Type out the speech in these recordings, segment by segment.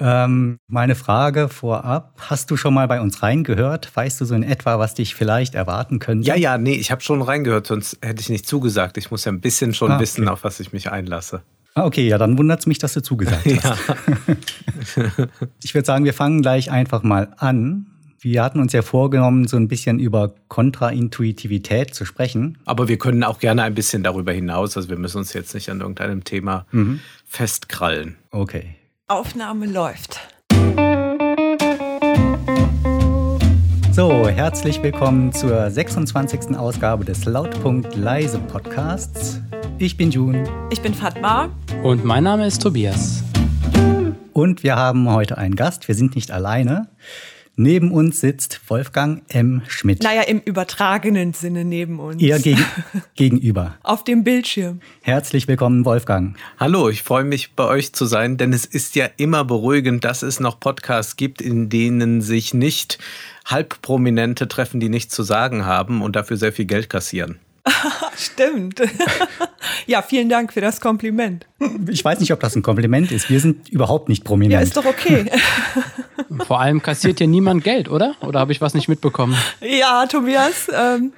Ähm, meine Frage vorab, hast du schon mal bei uns reingehört? Weißt du so in etwa, was dich vielleicht erwarten könnte? Ja, ja, nee, ich habe schon reingehört, sonst hätte ich nicht zugesagt. Ich muss ja ein bisschen schon ah, wissen, auf was ich mich einlasse. Ah, okay, ja, dann wundert es mich, dass du zugesagt hast. Ich würde sagen, wir fangen gleich einfach mal an. Wir hatten uns ja vorgenommen, so ein bisschen über Kontraintuitivität zu sprechen. Aber wir können auch gerne ein bisschen darüber hinaus. Also wir müssen uns jetzt nicht an irgendeinem Thema mhm. festkrallen. Okay. Aufnahme läuft. So, herzlich willkommen zur 26. Ausgabe des Lautpunkt Leise Podcasts. Ich bin June. Ich bin Fatma. Und mein Name ist Tobias. Und wir haben heute einen Gast. Wir sind nicht alleine. Neben uns sitzt Wolfgang M. Schmidt. Naja, im übertragenen Sinne neben uns. Eher gegen, gegenüber. Auf dem Bildschirm. Herzlich willkommen, Wolfgang. Hallo, ich freue mich, bei euch zu sein, denn es ist ja immer beruhigend, dass es noch Podcasts gibt, in denen sich nicht Halbprominente treffen, die nichts zu sagen haben und dafür sehr viel Geld kassieren. Stimmt. ja, vielen Dank für das Kompliment. Ich weiß nicht, ob das ein Kompliment ist. Wir sind überhaupt nicht prominent. Ja, ist doch okay. Vor allem kassiert hier niemand Geld, oder? Oder habe ich was nicht mitbekommen? Ja, Tobias, ähm,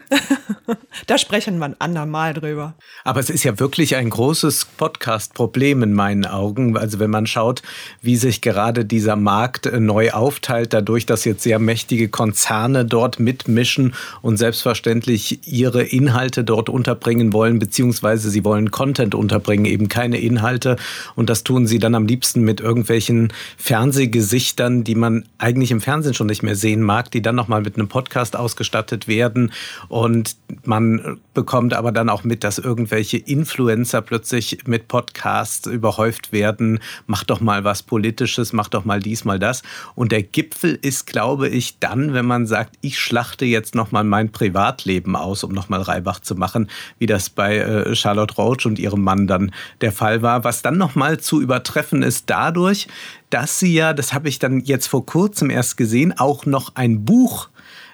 da sprechen wir ein andermal drüber. Aber es ist ja wirklich ein großes Podcast-Problem in meinen Augen. Also wenn man schaut, wie sich gerade dieser Markt äh, neu aufteilt, dadurch, dass jetzt sehr mächtige Konzerne dort mitmischen und selbstverständlich ihre Inhalte dort unterbringen wollen, beziehungsweise sie wollen Content unterbringen, eben keine Inhalte. Und das tun sie dann am liebsten mit irgendwelchen Fernsehgesichtern, die man eigentlich im Fernsehen schon nicht mehr sehen mag, die dann nochmal mit einem Podcast ausgestattet werden. Und man bekommt aber dann auch mit, dass irgendwelche Influencer plötzlich mit Podcasts überhäuft werden. Mach doch mal was Politisches, mach doch mal dies, mal das. Und der Gipfel ist, glaube ich, dann, wenn man sagt, ich schlachte jetzt nochmal mein Privatleben aus, um nochmal Reibach zu machen, wie das bei äh, Charlotte Roach und ihrem Mann dann der Fall war. Was dann nochmal zu übertreffen ist dadurch, dass sie ja, das habe ich dann jetzt vor kurzem erst gesehen, auch noch ein Buch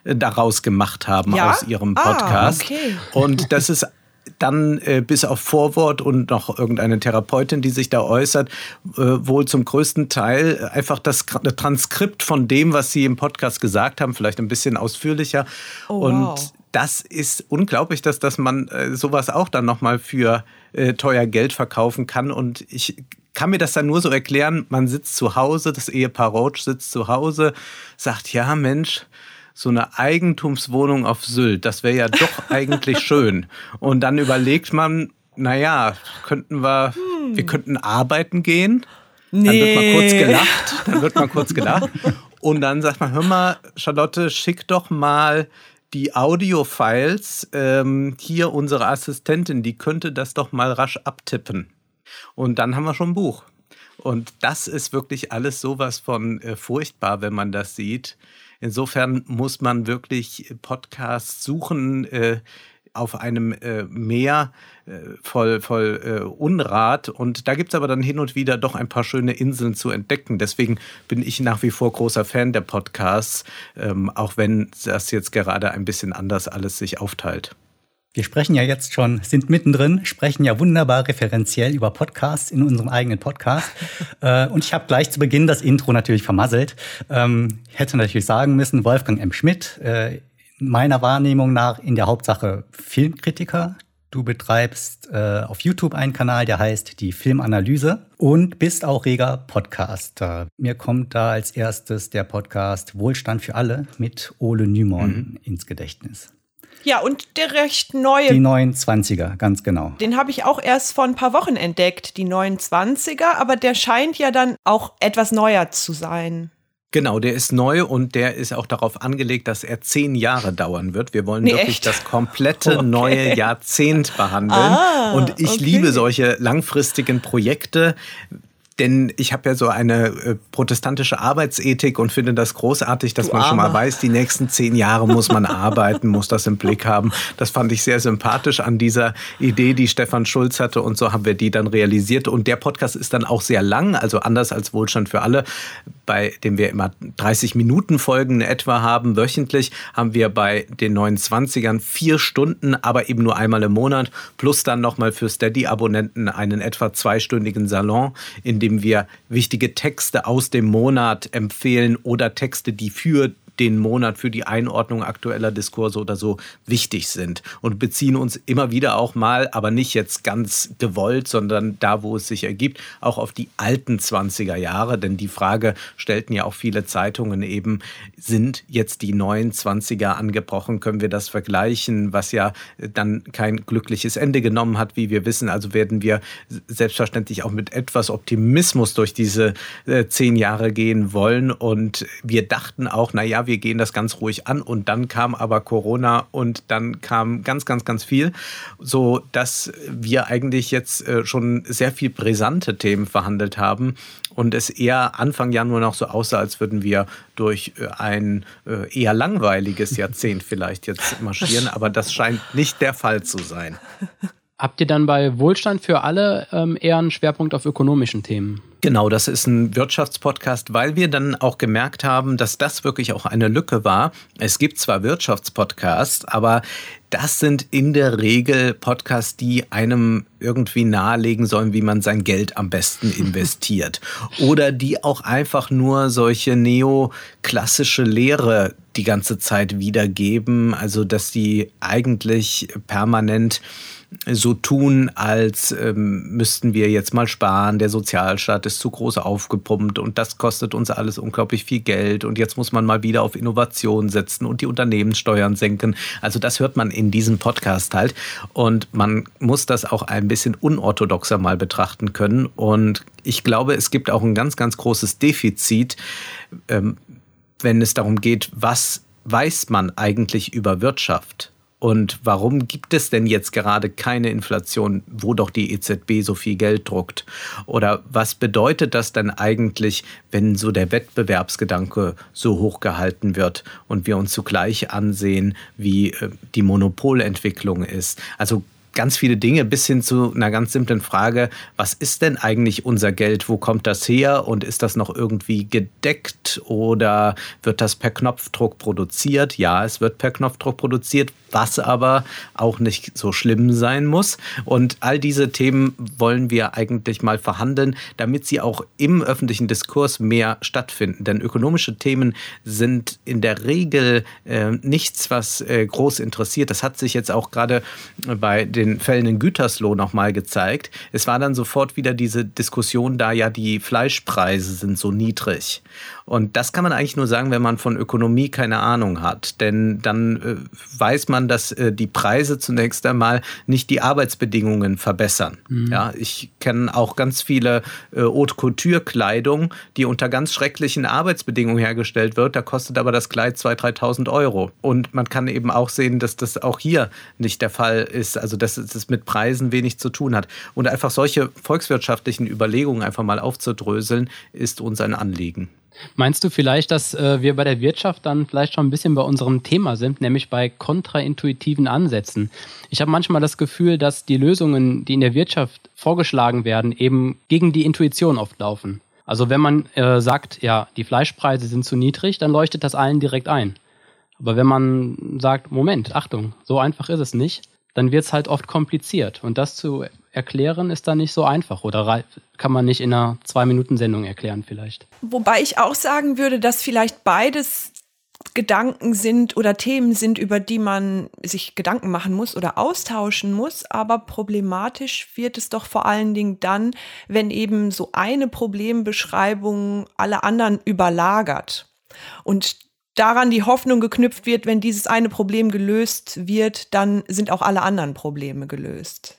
äh, daraus gemacht haben ja? aus ihrem ah, Podcast. Ah, okay. Und das ist dann äh, bis auf Vorwort und noch irgendeine Therapeutin, die sich da äußert, äh, wohl zum größten Teil einfach das Transkript von dem, was sie im Podcast gesagt haben, vielleicht ein bisschen ausführlicher. Oh, und wow. Das ist unglaublich, dass, dass man äh, sowas auch dann nochmal für äh, teuer Geld verkaufen kann. Und ich kann mir das dann nur so erklären, man sitzt zu Hause, das Ehepaar Roach sitzt zu Hause, sagt, ja Mensch, so eine Eigentumswohnung auf Sylt, das wäre ja doch eigentlich schön. Und dann überlegt man, naja, könnten wir, hm. wir könnten arbeiten gehen. Nee. Dann wird mal kurz gelacht, dann wird mal kurz gelacht. Und dann sagt man, hör mal, Charlotte, schick doch mal die Audiofiles ähm, hier unsere Assistentin, die könnte das doch mal rasch abtippen. Und dann haben wir schon ein Buch. Und das ist wirklich alles sowas von äh, furchtbar, wenn man das sieht. Insofern muss man wirklich Podcasts suchen äh, auf einem äh, Meer äh, voll, voll äh, Unrat. Und da gibt es aber dann hin und wieder doch ein paar schöne Inseln zu entdecken. Deswegen bin ich nach wie vor großer Fan der Podcasts, ähm, auch wenn das jetzt gerade ein bisschen anders alles sich aufteilt. Wir sprechen ja jetzt schon, sind mittendrin, sprechen ja wunderbar referenziell über Podcasts in unserem eigenen Podcast. äh, und ich habe gleich zu Beginn das Intro natürlich vermasselt. Ähm, hätte natürlich sagen müssen, Wolfgang M. Schmidt, äh, meiner Wahrnehmung nach in der Hauptsache Filmkritiker. Du betreibst äh, auf YouTube einen Kanal, der heißt die Filmanalyse und bist auch reger Podcaster. Mir kommt da als erstes der Podcast Wohlstand für alle mit Ole Nymon mhm. ins Gedächtnis. Ja, und der recht neue. Die 29er, ganz genau. Den habe ich auch erst vor ein paar Wochen entdeckt, die 29er, aber der scheint ja dann auch etwas neuer zu sein. Genau, der ist neu und der ist auch darauf angelegt, dass er zehn Jahre dauern wird. Wir wollen nee, wirklich echt? das komplette okay. neue Jahrzehnt behandeln. Ah, und ich okay. liebe solche langfristigen Projekte. Denn ich habe ja so eine äh, protestantische Arbeitsethik und finde das großartig, dass du man Arme. schon mal weiß, die nächsten zehn Jahre muss man arbeiten, muss das im Blick haben. Das fand ich sehr sympathisch an dieser Idee, die Stefan Schulz hatte. Und so haben wir die dann realisiert. Und der Podcast ist dann auch sehr lang, also anders als Wohlstand für alle, bei dem wir immer 30 Minuten Folgen etwa haben, wöchentlich, haben wir bei den 29ern vier Stunden, aber eben nur einmal im Monat, plus dann nochmal für Steady-Abonnenten einen etwa zweistündigen Salon, in dem indem wir wichtige Texte aus dem Monat empfehlen oder Texte, die für den Monat für die Einordnung aktueller Diskurse oder so wichtig sind und beziehen uns immer wieder auch mal, aber nicht jetzt ganz gewollt, sondern da, wo es sich ergibt, auch auf die alten 20er Jahre. Denn die Frage stellten ja auch viele Zeitungen eben, sind jetzt die neuen 20er angebrochen? Können wir das vergleichen? Was ja dann kein glückliches Ende genommen hat, wie wir wissen. Also werden wir selbstverständlich auch mit etwas Optimismus durch diese äh, zehn Jahre gehen wollen. Und wir dachten auch, na ja, wir gehen das ganz ruhig an. Und dann kam aber Corona und dann kam ganz, ganz, ganz viel, so dass wir eigentlich jetzt äh, schon sehr viel brisante Themen verhandelt haben und es eher Anfang Januar noch so aussah, als würden wir durch äh, ein äh, eher langweiliges Jahrzehnt vielleicht jetzt marschieren. Aber das scheint nicht der Fall zu sein. Habt ihr dann bei Wohlstand für alle ähm, eher einen Schwerpunkt auf ökonomischen Themen? Genau, das ist ein Wirtschaftspodcast, weil wir dann auch gemerkt haben, dass das wirklich auch eine Lücke war. Es gibt zwar Wirtschaftspodcasts, aber das sind in der Regel Podcasts, die einem irgendwie nahelegen sollen, wie man sein Geld am besten investiert. Oder die auch einfach nur solche neoklassische Lehre die ganze Zeit wiedergeben. Also, dass die eigentlich permanent so tun, als ähm, müssten wir jetzt mal sparen, der Sozialstaat ist zu groß aufgepumpt und das kostet uns alles unglaublich viel Geld und jetzt muss man mal wieder auf Innovation setzen und die Unternehmenssteuern senken. Also das hört man in diesem Podcast halt und man muss das auch ein bisschen unorthodoxer mal betrachten können und ich glaube, es gibt auch ein ganz, ganz großes Defizit, ähm, wenn es darum geht, was weiß man eigentlich über Wirtschaft? Und warum gibt es denn jetzt gerade keine Inflation, wo doch die EZB so viel Geld druckt? Oder was bedeutet das denn eigentlich, wenn so der Wettbewerbsgedanke so hoch gehalten wird und wir uns zugleich ansehen, wie äh, die Monopolentwicklung ist? Also ganz viele Dinge bis hin zu einer ganz simplen Frage, was ist denn eigentlich unser Geld? Wo kommt das her? Und ist das noch irgendwie gedeckt oder wird das per Knopfdruck produziert? Ja, es wird per Knopfdruck produziert was aber auch nicht so schlimm sein muss. Und all diese Themen wollen wir eigentlich mal verhandeln, damit sie auch im öffentlichen Diskurs mehr stattfinden. Denn ökonomische Themen sind in der Regel äh, nichts, was äh, groß interessiert. Das hat sich jetzt auch gerade bei den Fällen in Gütersloh nochmal gezeigt. Es war dann sofort wieder diese Diskussion, da ja die Fleischpreise sind so niedrig. Und das kann man eigentlich nur sagen, wenn man von Ökonomie keine Ahnung hat. Denn dann äh, weiß man, dass äh, die Preise zunächst einmal nicht die Arbeitsbedingungen verbessern. Mhm. Ja, ich kenne auch ganz viele äh, Haute Couture-Kleidung, die unter ganz schrecklichen Arbeitsbedingungen hergestellt wird. Da kostet aber das Kleid 2.000, 3.000 Euro. Und man kann eben auch sehen, dass das auch hier nicht der Fall ist. Also, dass es mit Preisen wenig zu tun hat. Und einfach solche volkswirtschaftlichen Überlegungen einfach mal aufzudröseln, ist uns ein Anliegen. Meinst du vielleicht, dass äh, wir bei der Wirtschaft dann vielleicht schon ein bisschen bei unserem Thema sind, nämlich bei kontraintuitiven Ansätzen? Ich habe manchmal das Gefühl, dass die Lösungen, die in der Wirtschaft vorgeschlagen werden, eben gegen die Intuition oft laufen. Also wenn man äh, sagt, ja, die Fleischpreise sind zu niedrig, dann leuchtet das allen direkt ein. Aber wenn man sagt, Moment, Achtung, so einfach ist es nicht, dann wird es halt oft kompliziert. Und das zu erklären ist dann nicht so einfach oder kann man nicht in einer Zwei-Minuten-Sendung erklären vielleicht. Wobei ich auch sagen würde, dass vielleicht beides Gedanken sind oder Themen sind, über die man sich Gedanken machen muss oder austauschen muss. Aber problematisch wird es doch vor allen Dingen dann, wenn eben so eine Problembeschreibung alle anderen überlagert. Und daran die Hoffnung geknüpft wird, wenn dieses eine Problem gelöst wird, dann sind auch alle anderen Probleme gelöst.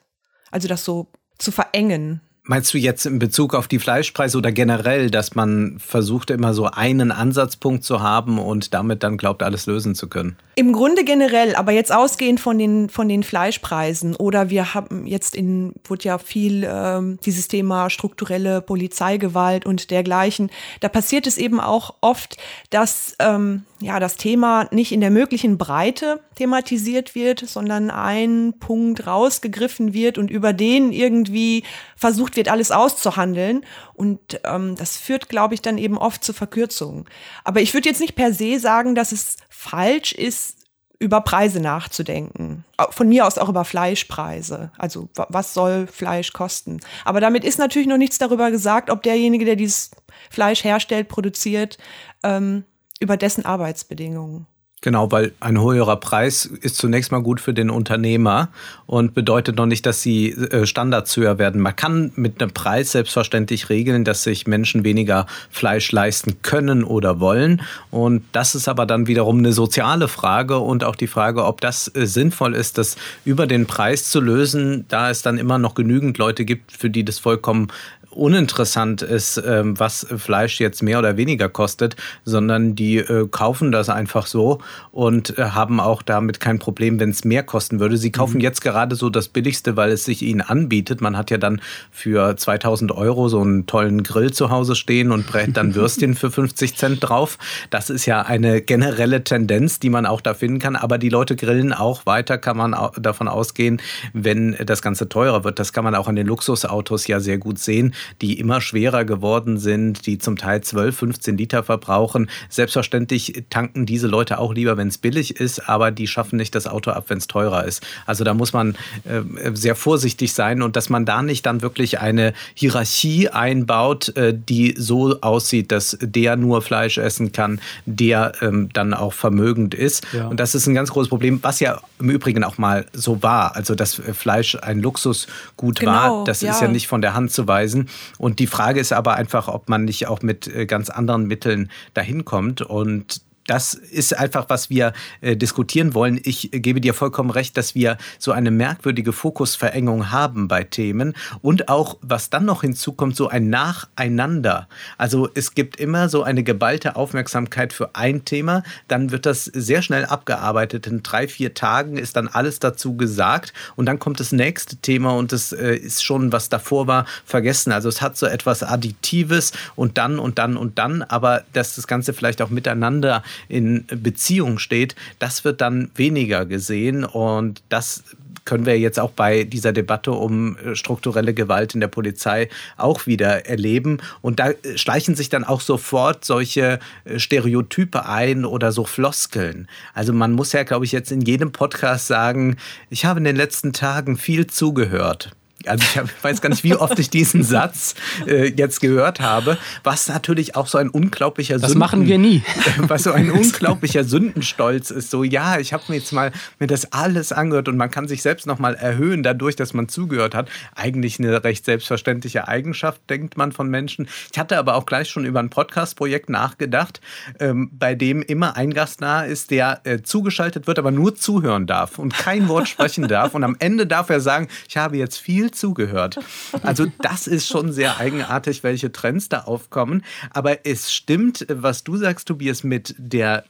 Also das so zu verengen. Meinst du jetzt in Bezug auf die Fleischpreise oder generell, dass man versucht immer so einen Ansatzpunkt zu haben und damit dann glaubt, alles lösen zu können? Im Grunde generell, aber jetzt ausgehend von den, von den Fleischpreisen oder wir haben jetzt in, wurde ja viel ähm, dieses Thema strukturelle Polizeigewalt und dergleichen. Da passiert es eben auch oft, dass ähm, ja, das Thema nicht in der möglichen Breite thematisiert wird, sondern ein Punkt rausgegriffen wird und über den irgendwie versucht wird, alles auszuhandeln. Und ähm, das führt, glaube ich, dann eben oft zu Verkürzungen. Aber ich würde jetzt nicht per se sagen, dass es falsch ist, über Preise nachzudenken. Von mir aus auch über Fleischpreise. Also was soll Fleisch kosten? Aber damit ist natürlich noch nichts darüber gesagt, ob derjenige, der dieses Fleisch herstellt, produziert, ähm, über dessen Arbeitsbedingungen. Genau, weil ein höherer Preis ist zunächst mal gut für den Unternehmer und bedeutet noch nicht, dass die äh, Standards höher werden. Man kann mit einem Preis selbstverständlich regeln, dass sich Menschen weniger Fleisch leisten können oder wollen. Und das ist aber dann wiederum eine soziale Frage und auch die Frage, ob das äh, sinnvoll ist, das über den Preis zu lösen, da es dann immer noch genügend Leute gibt, für die das vollkommen uninteressant ist, ähm, was Fleisch jetzt mehr oder weniger kostet, sondern die äh, kaufen das einfach so und äh, haben auch damit kein Problem, wenn es mehr kosten würde. Sie kaufen mhm. jetzt gerade so das Billigste, weil es sich ihnen anbietet. Man hat ja dann für 2000 Euro so einen tollen Grill zu Hause stehen und brät dann Würstchen für 50 Cent drauf. Das ist ja eine generelle Tendenz, die man auch da finden kann. Aber die Leute grillen auch weiter, kann man davon ausgehen, wenn das Ganze teurer wird. Das kann man auch an den Luxusautos ja sehr gut sehen die immer schwerer geworden sind, die zum Teil 12, 15 Liter verbrauchen. Selbstverständlich tanken diese Leute auch lieber, wenn es billig ist, aber die schaffen nicht das Auto ab, wenn es teurer ist. Also da muss man äh, sehr vorsichtig sein und dass man da nicht dann wirklich eine Hierarchie einbaut, äh, die so aussieht, dass der nur Fleisch essen kann, der ähm, dann auch vermögend ist. Ja. Und das ist ein ganz großes Problem, was ja im Übrigen auch mal so war. Also dass Fleisch ein Luxusgut genau, war, das ja. ist ja nicht von der Hand zu weisen. Und die Frage ist aber einfach, ob man nicht auch mit äh, ganz anderen Mitteln dahin kommt. Und das ist einfach, was wir äh, diskutieren wollen. Ich gebe dir vollkommen recht, dass wir so eine merkwürdige Fokusverengung haben bei Themen und auch, was dann noch hinzukommt, so ein Nacheinander. Also es gibt immer so eine geballte Aufmerksamkeit für ein Thema, dann wird das sehr schnell abgearbeitet. In drei, vier Tagen ist dann alles dazu gesagt und dann kommt das nächste Thema und es äh, ist schon, was davor war, vergessen. Also es hat so etwas Additives und dann und dann und dann, aber dass das Ganze vielleicht auch miteinander in Beziehung steht, das wird dann weniger gesehen und das können wir jetzt auch bei dieser Debatte um äh, strukturelle Gewalt in der Polizei auch wieder erleben. Und da schleichen sich dann auch sofort solche äh, Stereotype ein oder so Floskeln. Also man muss ja, glaube ich, jetzt in jedem Podcast sagen, ich habe in den letzten Tagen viel zugehört. Also ich hab, weiß gar nicht, wie oft ich diesen Satz äh, jetzt gehört habe, was natürlich auch so ein unglaublicher Das Sünden, machen wir nie. Was so ein unglaublicher Sündenstolz ist. So, ja, ich habe mir jetzt mal mir das alles angehört und man kann sich selbst nochmal erhöhen dadurch, dass man zugehört hat. Eigentlich eine recht selbstverständliche Eigenschaft, denkt man von Menschen. Ich hatte aber auch gleich schon über ein Podcast-Projekt nachgedacht, ähm, bei dem immer ein Gast nahe ist, der äh, zugeschaltet wird, aber nur zuhören darf und kein Wort sprechen darf. Und am Ende darf er sagen, ich habe jetzt viel zugehört. Also das ist schon sehr eigenartig, welche Trends da aufkommen. Aber es stimmt, was du sagst, Tobias, mit der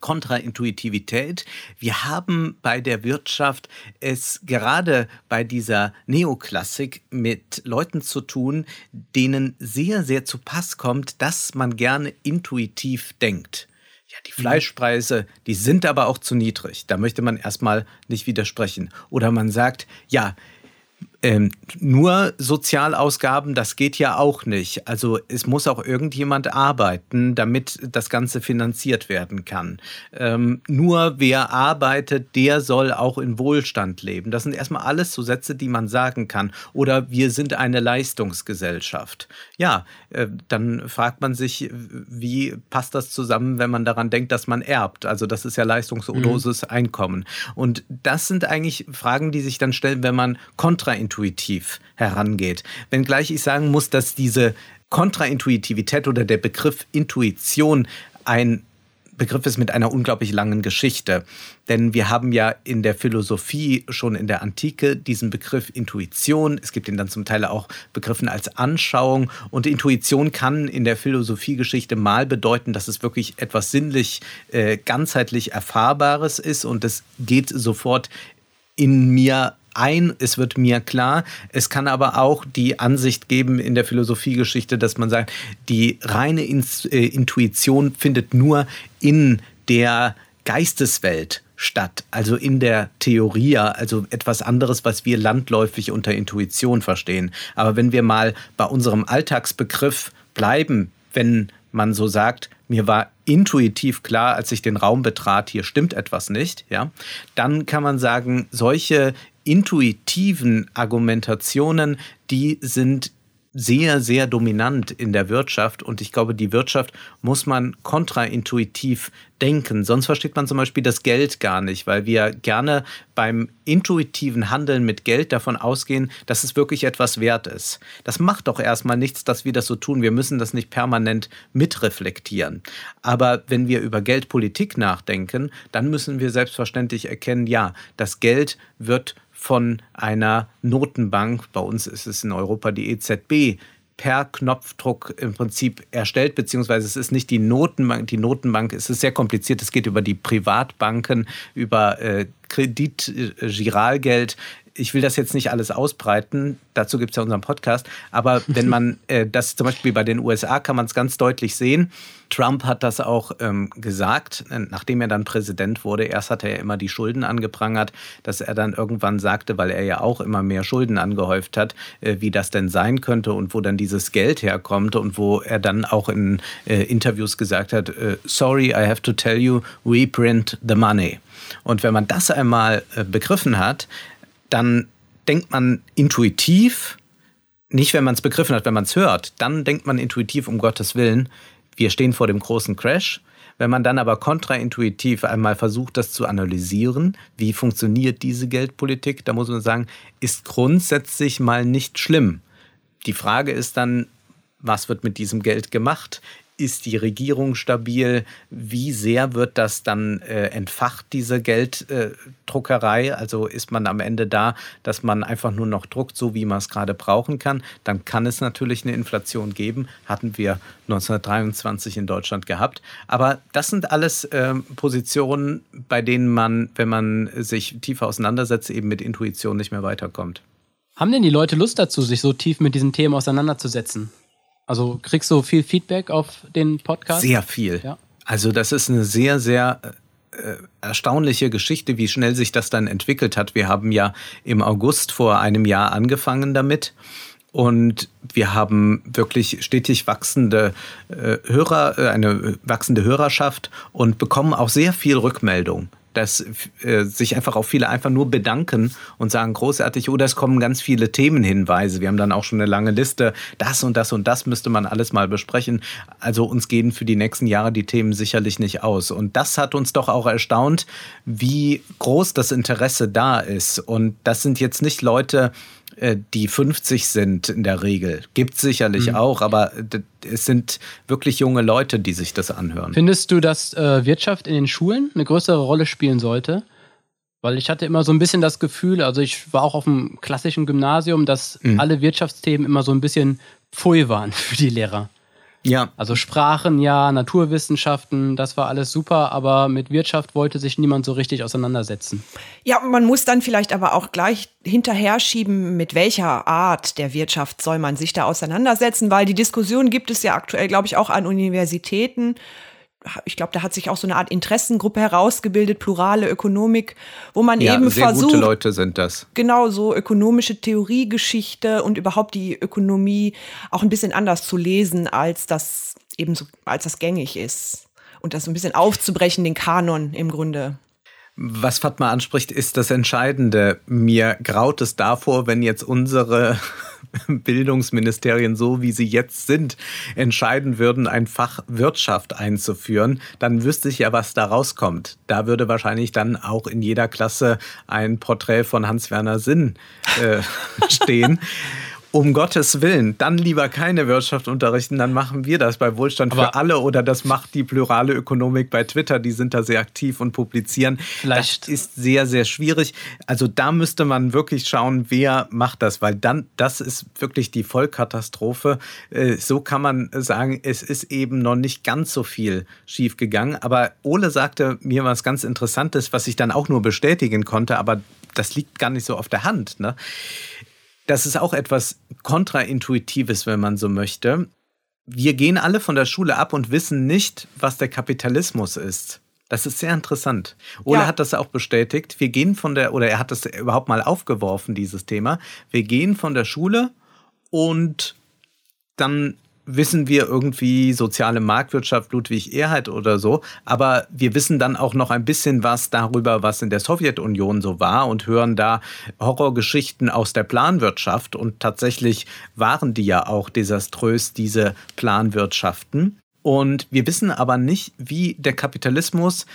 Kontraintuitivität. Wir haben bei der Wirtschaft es gerade bei dieser Neoklassik mit Leuten zu tun, denen sehr, sehr zu Pass kommt, dass man gerne intuitiv denkt. Ja, die Fleischpreise, die sind aber auch zu niedrig. Da möchte man erstmal nicht widersprechen. Oder man sagt, ja, ähm, nur Sozialausgaben, das geht ja auch nicht. Also es muss auch irgendjemand arbeiten, damit das Ganze finanziert werden kann. Ähm, nur wer arbeitet, der soll auch in Wohlstand leben. Das sind erstmal alles so Sätze, die man sagen kann. Oder wir sind eine Leistungsgesellschaft. Ja, äh, dann fragt man sich, wie passt das zusammen, wenn man daran denkt, dass man erbt? Also das ist ja leistungsloses mhm. Einkommen. Und das sind eigentlich Fragen, die sich dann stellen, wenn man kontraintuitiv kontraintuitiv herangeht. Wenngleich ich sagen muss, dass diese Kontraintuitivität oder der Begriff Intuition ein Begriff ist mit einer unglaublich langen Geschichte. Denn wir haben ja in der Philosophie schon in der Antike diesen Begriff Intuition. Es gibt ihn dann zum Teil auch begriffen als Anschauung. Und Intuition kann in der Philosophiegeschichte mal bedeuten, dass es wirklich etwas sinnlich, äh, ganzheitlich Erfahrbares ist und es geht sofort in mir ein, es wird mir klar. Es kann aber auch die Ansicht geben in der Philosophiegeschichte, dass man sagt, die reine äh, Intuition findet nur in der Geisteswelt statt, also in der Theorie, also etwas anderes, was wir landläufig unter Intuition verstehen. Aber wenn wir mal bei unserem Alltagsbegriff bleiben, wenn man so sagt, mir war intuitiv klar, als ich den Raum betrat, hier stimmt etwas nicht, ja, dann kann man sagen, solche intuitiven Argumentationen, die sind sehr, sehr dominant in der Wirtschaft. Und ich glaube, die Wirtschaft muss man kontraintuitiv denken. Sonst versteht man zum Beispiel das Geld gar nicht, weil wir gerne beim intuitiven Handeln mit Geld davon ausgehen, dass es wirklich etwas wert ist. Das macht doch erstmal nichts, dass wir das so tun. Wir müssen das nicht permanent mitreflektieren. Aber wenn wir über Geldpolitik nachdenken, dann müssen wir selbstverständlich erkennen, ja, das Geld wird von einer Notenbank, bei uns ist es in Europa die EZB, per Knopfdruck im Prinzip erstellt, beziehungsweise es ist nicht die Notenbank. Die Notenbank es ist sehr kompliziert. Es geht über die Privatbanken, über äh, Kredit, äh, Giralgeld ich will das jetzt nicht alles ausbreiten, dazu gibt es ja unseren Podcast, aber wenn man äh, das zum Beispiel bei den USA kann man es ganz deutlich sehen. Trump hat das auch ähm, gesagt, äh, nachdem er dann Präsident wurde. Erst hat er ja immer die Schulden angeprangert, dass er dann irgendwann sagte, weil er ja auch immer mehr Schulden angehäuft hat, äh, wie das denn sein könnte und wo dann dieses Geld herkommt und wo er dann auch in äh, Interviews gesagt hat, äh, sorry, I have to tell you, we print the money. Und wenn man das einmal äh, begriffen hat, dann denkt man intuitiv, nicht wenn man es begriffen hat, wenn man es hört, dann denkt man intuitiv um Gottes Willen, wir stehen vor dem großen Crash. Wenn man dann aber kontraintuitiv einmal versucht, das zu analysieren, wie funktioniert diese Geldpolitik, da muss man sagen, ist grundsätzlich mal nicht schlimm. Die Frage ist dann, was wird mit diesem Geld gemacht? Ist die Regierung stabil? Wie sehr wird das dann äh, entfacht, diese Gelddruckerei? Also ist man am Ende da, dass man einfach nur noch druckt, so wie man es gerade brauchen kann? Dann kann es natürlich eine Inflation geben. Hatten wir 1923 in Deutschland gehabt. Aber das sind alles äh, Positionen, bei denen man, wenn man sich tiefer auseinandersetzt, eben mit Intuition nicht mehr weiterkommt. Haben denn die Leute Lust dazu, sich so tief mit diesen Themen auseinanderzusetzen? Also kriegst du viel Feedback auf den Podcast? Sehr viel. Ja. Also das ist eine sehr, sehr äh, erstaunliche Geschichte, wie schnell sich das dann entwickelt hat. Wir haben ja im August vor einem Jahr angefangen damit. Und wir haben wirklich stetig wachsende äh, Hörer, äh, eine wachsende Hörerschaft und bekommen auch sehr viel Rückmeldung dass äh, sich einfach auch viele einfach nur bedanken und sagen großartig, oder es kommen ganz viele Themenhinweise. Wir haben dann auch schon eine lange Liste. Das und das und das müsste man alles mal besprechen. Also uns gehen für die nächsten Jahre die Themen sicherlich nicht aus. Und das hat uns doch auch erstaunt, wie groß das Interesse da ist. Und das sind jetzt nicht Leute, die 50 sind in der Regel. Gibt es sicherlich mhm. auch, aber es sind wirklich junge Leute, die sich das anhören. Findest du, dass äh, Wirtschaft in den Schulen eine größere Rolle spielen sollte? Weil ich hatte immer so ein bisschen das Gefühl, also ich war auch auf dem klassischen Gymnasium, dass mhm. alle Wirtschaftsthemen immer so ein bisschen pfui waren für die Lehrer. Ja. Also Sprachen, ja, Naturwissenschaften, das war alles super, aber mit Wirtschaft wollte sich niemand so richtig auseinandersetzen. Ja, man muss dann vielleicht aber auch gleich hinterher schieben, mit welcher Art der Wirtschaft soll man sich da auseinandersetzen, weil die Diskussion gibt es ja aktuell, glaube ich, auch an Universitäten ich glaube, da hat sich auch so eine Art Interessengruppe herausgebildet, plurale Ökonomik, wo man ja, eben sehr versucht, gute Leute sind das. Genau so ökonomische Theoriegeschichte und überhaupt die Ökonomie auch ein bisschen anders zu lesen, als das eben so, als das gängig ist und das so ein bisschen aufzubrechen, den Kanon im Grunde. Was Fatma anspricht, ist das Entscheidende. Mir graut es davor, wenn jetzt unsere Bildungsministerien, so wie sie jetzt sind, entscheiden würden, ein Fach Wirtschaft einzuführen, dann wüsste ich ja, was da rauskommt. Da würde wahrscheinlich dann auch in jeder Klasse ein Porträt von Hans-Werner Sinn äh, stehen. Um Gottes Willen, dann lieber keine Wirtschaft unterrichten, dann machen wir das bei Wohlstand Aber für alle oder das macht die plurale Ökonomik bei Twitter, die sind da sehr aktiv und publizieren. Vielleicht. Das ist sehr, sehr schwierig. Also da müsste man wirklich schauen, wer macht das, weil dann, das ist wirklich die Vollkatastrophe. Äh, so kann man sagen, es ist eben noch nicht ganz so viel schiefgegangen. Aber Ole sagte mir was ganz Interessantes, was ich dann auch nur bestätigen konnte, aber das liegt gar nicht so auf der Hand. Ne? Das ist auch etwas kontraintuitives, wenn man so möchte. Wir gehen alle von der Schule ab und wissen nicht, was der Kapitalismus ist. Das ist sehr interessant. Ole ja. hat das auch bestätigt. Wir gehen von der, oder er hat das überhaupt mal aufgeworfen, dieses Thema. Wir gehen von der Schule und dann wissen wir irgendwie soziale Marktwirtschaft Ludwig Erhard oder so, aber wir wissen dann auch noch ein bisschen was darüber, was in der Sowjetunion so war und hören da Horrorgeschichten aus der Planwirtschaft und tatsächlich waren die ja auch desaströs, diese Planwirtschaften. Und wir wissen aber nicht, wie der Kapitalismus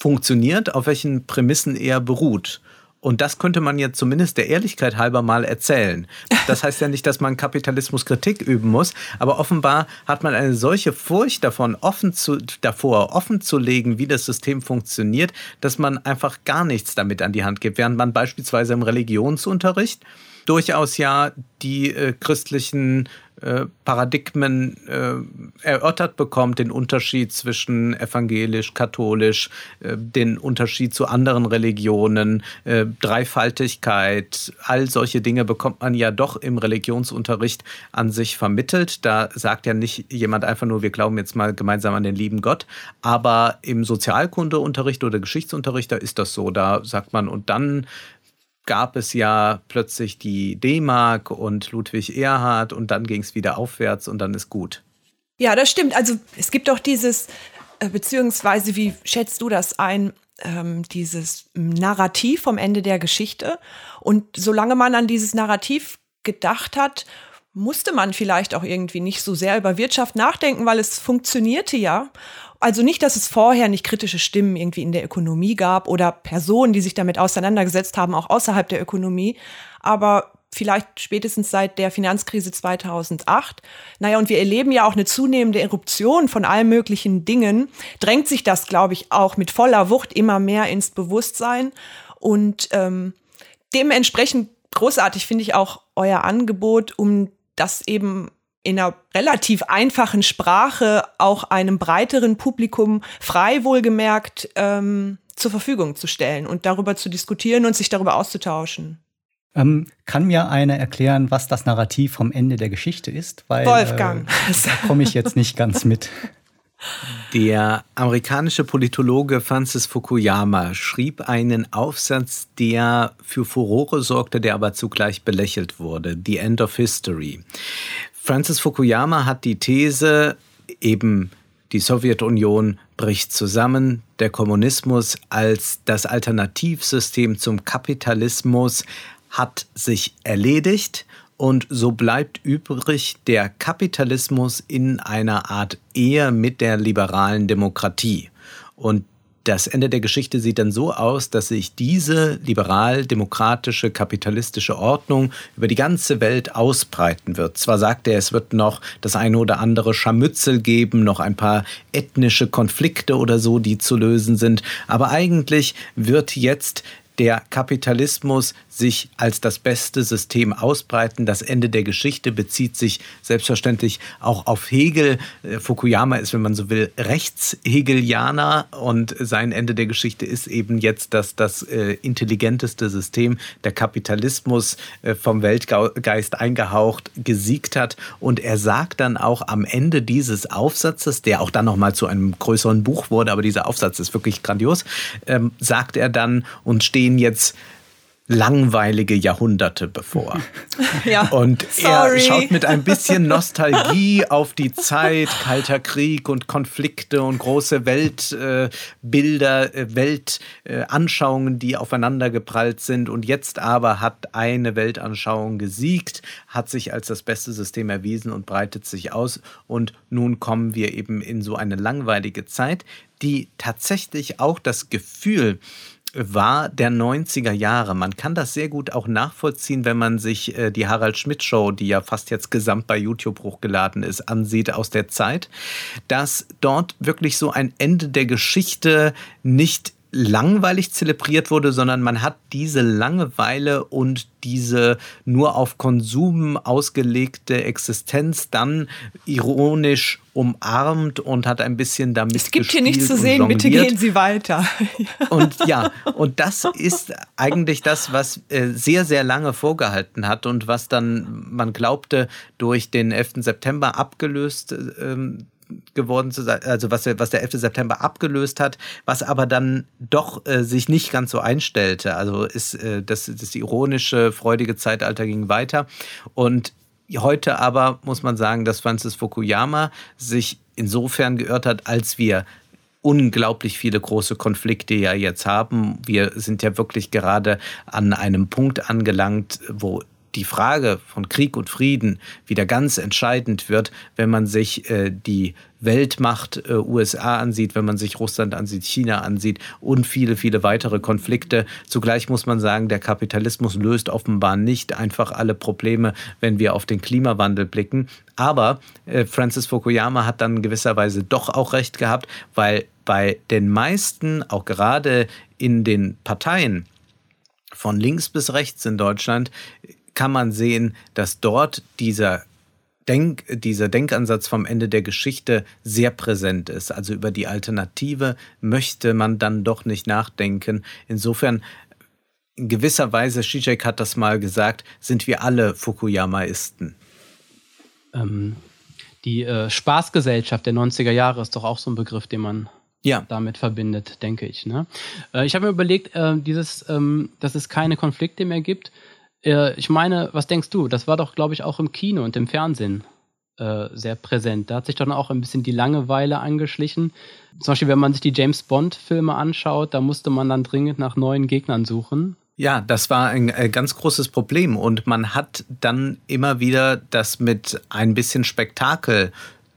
funktioniert, auf welchen Prämissen er beruht. Und das könnte man jetzt zumindest der Ehrlichkeit halber mal erzählen. Das heißt ja nicht, dass man Kapitalismus Kritik üben muss, aber offenbar hat man eine solche Furcht davon, offen zu, davor, offen zu legen, wie das System funktioniert, dass man einfach gar nichts damit an die Hand gibt. Während man beispielsweise im Religionsunterricht durchaus ja die äh, christlichen äh, Paradigmen äh, erörtert bekommt, den Unterschied zwischen evangelisch, katholisch, äh, den Unterschied zu anderen Religionen, äh, Dreifaltigkeit, all solche Dinge bekommt man ja doch im Religionsunterricht an sich vermittelt. Da sagt ja nicht jemand einfach nur, wir glauben jetzt mal gemeinsam an den lieben Gott, aber im Sozialkundeunterricht oder Geschichtsunterricht, da ist das so. Da sagt man, und dann gab es ja plötzlich die D-Mark und Ludwig Erhard und dann ging es wieder aufwärts und dann ist gut. Ja, das stimmt. Also es gibt doch dieses, äh, beziehungsweise wie schätzt du das ein, ähm, dieses Narrativ vom Ende der Geschichte. Und solange man an dieses Narrativ gedacht hat, musste man vielleicht auch irgendwie nicht so sehr über Wirtschaft nachdenken, weil es funktionierte ja. Also nicht, dass es vorher nicht kritische Stimmen irgendwie in der Ökonomie gab oder Personen, die sich damit auseinandergesetzt haben, auch außerhalb der Ökonomie, aber vielleicht spätestens seit der Finanzkrise 2008. Naja, und wir erleben ja auch eine zunehmende Eruption von allen möglichen Dingen. Drängt sich das, glaube ich, auch mit voller Wucht immer mehr ins Bewusstsein. Und ähm, dementsprechend großartig finde ich auch euer Angebot, um das eben in einer relativ einfachen Sprache auch einem breiteren Publikum frei wohlgemerkt ähm, zur Verfügung zu stellen und darüber zu diskutieren und sich darüber auszutauschen. Ähm, kann mir einer erklären, was das Narrativ vom Ende der Geschichte ist? Weil, Wolfgang. Äh, da komme ich jetzt nicht ganz mit. Der amerikanische Politologe Francis Fukuyama schrieb einen Aufsatz, der für Furore sorgte, der aber zugleich belächelt wurde. The End of History. Francis Fukuyama hat die These, eben die Sowjetunion bricht zusammen, der Kommunismus als das Alternativsystem zum Kapitalismus hat sich erledigt und so bleibt übrig der Kapitalismus in einer Art Ehe mit der liberalen Demokratie. Und das Ende der Geschichte sieht dann so aus, dass sich diese liberal-demokratische, kapitalistische Ordnung über die ganze Welt ausbreiten wird. Zwar sagt er, es wird noch das eine oder andere Scharmützel geben, noch ein paar ethnische Konflikte oder so, die zu lösen sind, aber eigentlich wird jetzt der Kapitalismus sich als das beste System ausbreiten. Das Ende der Geschichte bezieht sich selbstverständlich auch auf Hegel. Äh, Fukuyama ist, wenn man so will, Rechtshegelianer und sein Ende der Geschichte ist eben jetzt, dass das äh, intelligenteste System, der Kapitalismus, äh, vom Weltgeist eingehaucht, gesiegt hat. Und er sagt dann auch am Ende dieses Aufsatzes, der auch dann nochmal zu einem größeren Buch wurde, aber dieser Aufsatz ist wirklich grandios, ähm, sagt er dann und stehen jetzt langweilige Jahrhunderte bevor. Ja, und sorry. er schaut mit ein bisschen Nostalgie auf die Zeit, Kalter Krieg und Konflikte und große Weltbilder, äh, Weltanschauungen, die aufeinander geprallt sind. Und jetzt aber hat eine Weltanschauung gesiegt, hat sich als das beste System erwiesen und breitet sich aus. Und nun kommen wir eben in so eine langweilige Zeit, die tatsächlich auch das Gefühl war der 90er Jahre. Man kann das sehr gut auch nachvollziehen, wenn man sich äh, die Harald Schmidt Show, die ja fast jetzt gesamt bei YouTube hochgeladen ist, ansieht aus der Zeit, dass dort wirklich so ein Ende der Geschichte nicht langweilig zelebriert wurde, sondern man hat diese Langeweile und diese nur auf Konsum ausgelegte Existenz dann ironisch umarmt und hat ein bisschen damit Es gibt hier nichts zu sehen, bitte gehen Sie weiter. und ja, und das ist eigentlich das, was äh, sehr, sehr lange vorgehalten hat und was dann, man glaubte, durch den 11. September abgelöst ähm, geworden zu sein, also was, was der 11. September abgelöst hat, was aber dann doch äh, sich nicht ganz so einstellte. Also ist äh, das, das ironische, freudige Zeitalter ging weiter und Heute aber muss man sagen, dass Francis Fukuyama sich insofern geirrt hat, als wir unglaublich viele große Konflikte ja jetzt haben. Wir sind ja wirklich gerade an einem Punkt angelangt, wo die Frage von Krieg und Frieden wieder ganz entscheidend wird, wenn man sich äh, die Weltmacht äh, USA ansieht, wenn man sich Russland ansieht, China ansieht und viele, viele weitere Konflikte. Zugleich muss man sagen, der Kapitalismus löst offenbar nicht einfach alle Probleme, wenn wir auf den Klimawandel blicken. Aber äh, Francis Fukuyama hat dann gewisserweise doch auch recht gehabt, weil bei den meisten, auch gerade in den Parteien, von links bis rechts in Deutschland kann man sehen, dass dort dieser Denk, dieser Denkansatz vom Ende der Geschichte sehr präsent ist. Also über die Alternative möchte man dann doch nicht nachdenken. Insofern, in gewisser Weise, Zizek hat das mal gesagt, sind wir alle Fukuyamaisten. Ähm, die äh, Spaßgesellschaft der 90er Jahre ist doch auch so ein Begriff, den man ja. damit verbindet, denke ich. Ne? Äh, ich habe mir überlegt, äh, dieses, ähm, dass es keine Konflikte mehr gibt äh, ich meine, was denkst du? Das war doch, glaube ich, auch im Kino und im Fernsehen äh, sehr präsent. Da hat sich dann auch ein bisschen die Langeweile angeschlichen. Zum Beispiel, wenn man sich die James Bond-Filme anschaut, da musste man dann dringend nach neuen Gegnern suchen. Ja, das war ein äh, ganz großes Problem und man hat dann immer wieder das mit ein bisschen Spektakel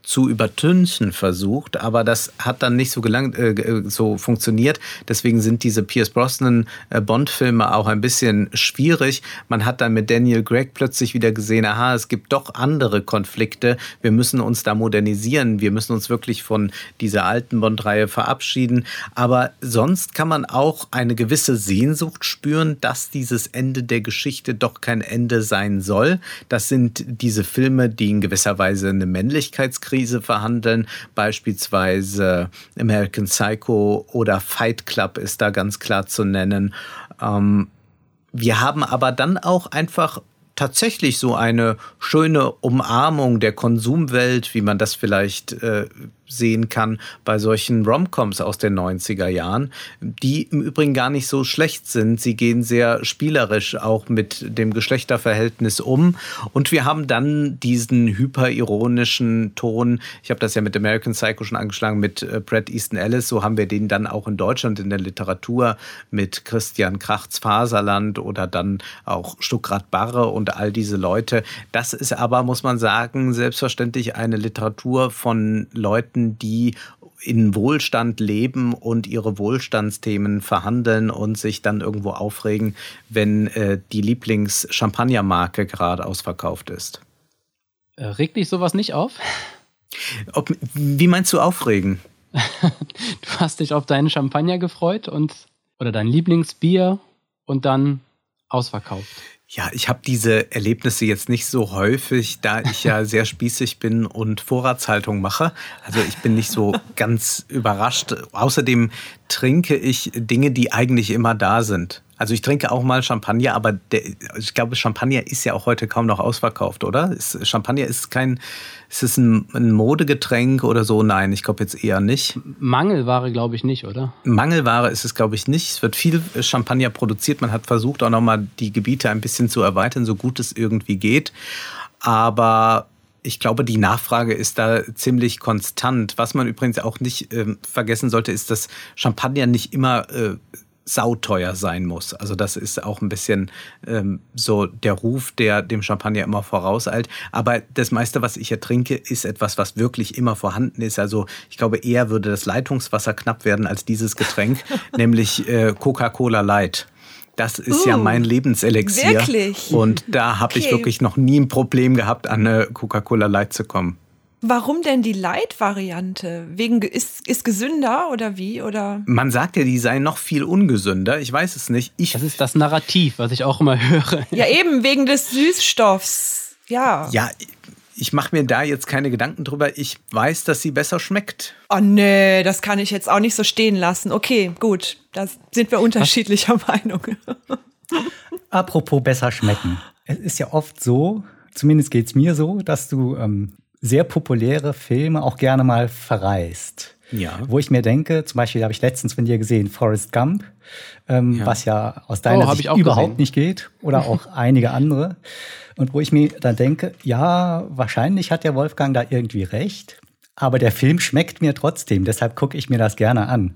zu übertünchen versucht, aber das hat dann nicht so gelangt, äh, so funktioniert. Deswegen sind diese Pierce Brosnan äh, Bond-Filme auch ein bisschen schwierig. Man hat dann mit Daniel Gregg plötzlich wieder gesehen, aha, es gibt doch andere Konflikte. Wir müssen uns da modernisieren. Wir müssen uns wirklich von dieser alten Bond-Reihe verabschieden. Aber sonst kann man auch eine gewisse Sehnsucht spüren, dass dieses Ende der Geschichte doch kein Ende sein soll. Das sind diese Filme, die in gewisser Weise eine Männlichkeitskrise Krise verhandeln. Beispielsweise American Psycho oder Fight Club ist da ganz klar zu nennen. Ähm, wir haben aber dann auch einfach tatsächlich so eine schöne Umarmung der Konsumwelt, wie man das vielleicht äh, sehen kann bei solchen Romcoms aus den 90er Jahren, die im Übrigen gar nicht so schlecht sind. Sie gehen sehr spielerisch auch mit dem Geschlechterverhältnis um. Und wir haben dann diesen hyperironischen Ton. Ich habe das ja mit American Psycho schon angeschlagen, mit äh, Brad Easton Ellis. So haben wir den dann auch in Deutschland in der Literatur mit Christian Krachts Faserland oder dann auch Stuckrad Barre und all diese Leute. Das ist aber, muss man sagen, selbstverständlich eine Literatur von Leuten, Leuten, die in Wohlstand leben und ihre Wohlstandsthemen verhandeln und sich dann irgendwo aufregen, wenn äh, die Lieblings-Champagnermarke gerade ausverkauft ist. Äh, regt dich sowas nicht auf? Ob, wie meinst du aufregen? du hast dich auf deinen Champagner gefreut und oder dein Lieblingsbier und dann ausverkauft. Ja, ich habe diese Erlebnisse jetzt nicht so häufig, da ich ja sehr spießig bin und Vorratshaltung mache. Also ich bin nicht so ganz überrascht. Außerdem trinke ich Dinge, die eigentlich immer da sind. Also ich trinke auch mal Champagner, aber der, ich glaube, Champagner ist ja auch heute kaum noch ausverkauft, oder? Ist, Champagner ist kein, ist es ein, ein, Modegetränk oder so? Nein, ich glaube jetzt eher nicht. Mangelware glaube ich nicht, oder? Mangelware ist es glaube ich nicht. Es wird viel Champagner produziert. Man hat versucht auch nochmal die Gebiete ein bisschen zu erweitern, so gut es irgendwie geht. Aber ich glaube, die Nachfrage ist da ziemlich konstant. Was man übrigens auch nicht äh, vergessen sollte, ist, dass Champagner nicht immer äh, sauteuer sein muss. Also das ist auch ein bisschen ähm, so der Ruf, der dem Champagner immer vorauseilt. Aber das meiste, was ich ertrinke, ist etwas, was wirklich immer vorhanden ist. Also ich glaube, eher würde das Leitungswasser knapp werden als dieses Getränk, nämlich äh, Coca-Cola Light. Das ist uh, ja mein Lebenselixier. Wirklich? Und da habe okay. ich wirklich noch nie ein Problem gehabt, an eine Coca-Cola Light zu kommen. Warum denn die Light-Variante? Wegen ist, ist gesünder oder wie? Oder? Man sagt ja, die sei noch viel ungesünder. Ich weiß es nicht. Ich das ist das Narrativ, was ich auch immer höre. Ja, eben, wegen des Süßstoffs. Ja. Ja, ich mache mir da jetzt keine Gedanken drüber. Ich weiß, dass sie besser schmeckt. Oh nee, das kann ich jetzt auch nicht so stehen lassen. Okay, gut. Da sind wir unterschiedlicher Meinung. Apropos besser schmecken. Es ist ja oft so, zumindest geht es mir so, dass du ähm, sehr populäre Filme auch gerne mal verreist. ja. wo ich mir denke, zum Beispiel habe ich letztens von dir gesehen, Forrest Gump, ähm, ja. was ja aus deiner oh, Sicht überhaupt gesehen. nicht geht, oder auch einige andere. Und wo ich mir dann denke, ja, wahrscheinlich hat der Wolfgang da irgendwie recht, aber der Film schmeckt mir trotzdem, deshalb gucke ich mir das gerne an.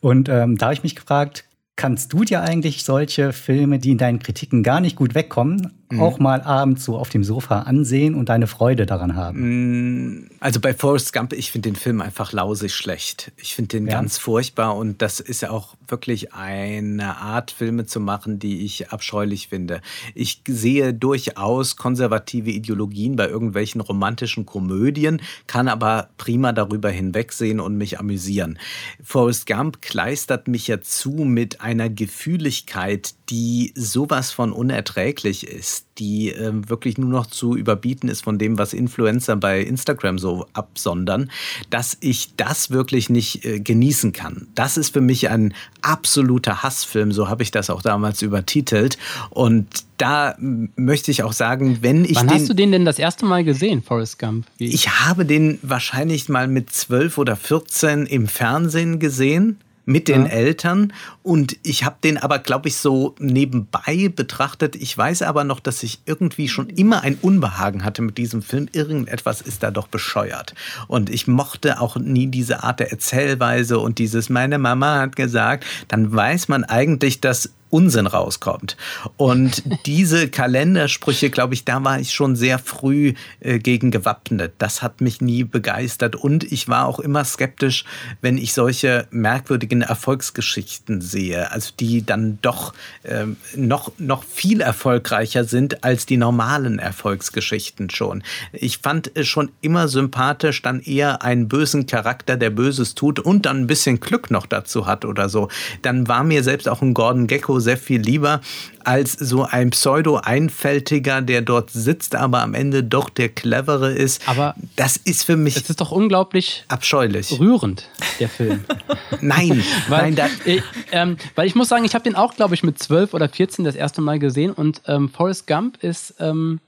Und ähm, da habe ich mich gefragt, kannst du dir eigentlich solche Filme, die in deinen Kritiken gar nicht gut wegkommen, mhm. auch mal abends so auf dem Sofa ansehen und deine Freude daran haben? Mm, also bei Forrest Gump, ich finde den Film einfach lausig schlecht. Ich finde den ja. ganz furchtbar und das ist ja auch wirklich eine Art, Filme zu machen, die ich abscheulich finde. Ich sehe durchaus konservative Ideologien bei irgendwelchen romantischen Komödien, kann aber prima darüber hinwegsehen und mich amüsieren. Forrest Gump kleistert mich ja zu mit einer Gefühligkeit, die sowas von unerträglich ist, die äh, wirklich nur noch zu überbieten ist von dem, was Influencer bei Instagram so absondern, dass ich das wirklich nicht äh, genießen kann. Das ist für mich ein absoluter Hassfilm, so habe ich das auch damals übertitelt. Und da möchte ich auch sagen, wenn ich Wann den, hast du den denn das erste Mal gesehen, Forrest Gump? Wie? Ich habe den wahrscheinlich mal mit zwölf oder 14 im Fernsehen gesehen mit den ja. Eltern und ich habe den aber, glaube ich, so nebenbei betrachtet. Ich weiß aber noch, dass ich irgendwie schon immer ein Unbehagen hatte mit diesem Film. Irgendetwas ist da doch bescheuert. Und ich mochte auch nie diese Art der Erzählweise und dieses, meine Mama hat gesagt, dann weiß man eigentlich, dass Unsinn rauskommt. Und diese Kalendersprüche, glaube ich, da war ich schon sehr früh äh, gegen gewappnet. Das hat mich nie begeistert. Und ich war auch immer skeptisch, wenn ich solche merkwürdigen Erfolgsgeschichten sehe, also die dann doch äh, noch, noch viel erfolgreicher sind als die normalen Erfolgsgeschichten schon. Ich fand es schon immer sympathisch, dann eher einen bösen Charakter, der Böses tut und dann ein bisschen Glück noch dazu hat oder so. Dann war mir selbst auch ein Gordon Gecko sehr viel lieber als so ein Pseudo-Einfältiger, der dort sitzt, aber am Ende doch der Clevere ist. Aber das ist für mich. Es ist doch unglaublich abscheulich. Rührend, der Film. nein, weil, nein, ich, ähm, weil ich muss sagen, ich habe den auch, glaube ich, mit 12 oder 14 das erste Mal gesehen und ähm, Forrest Gump ist. Ähm,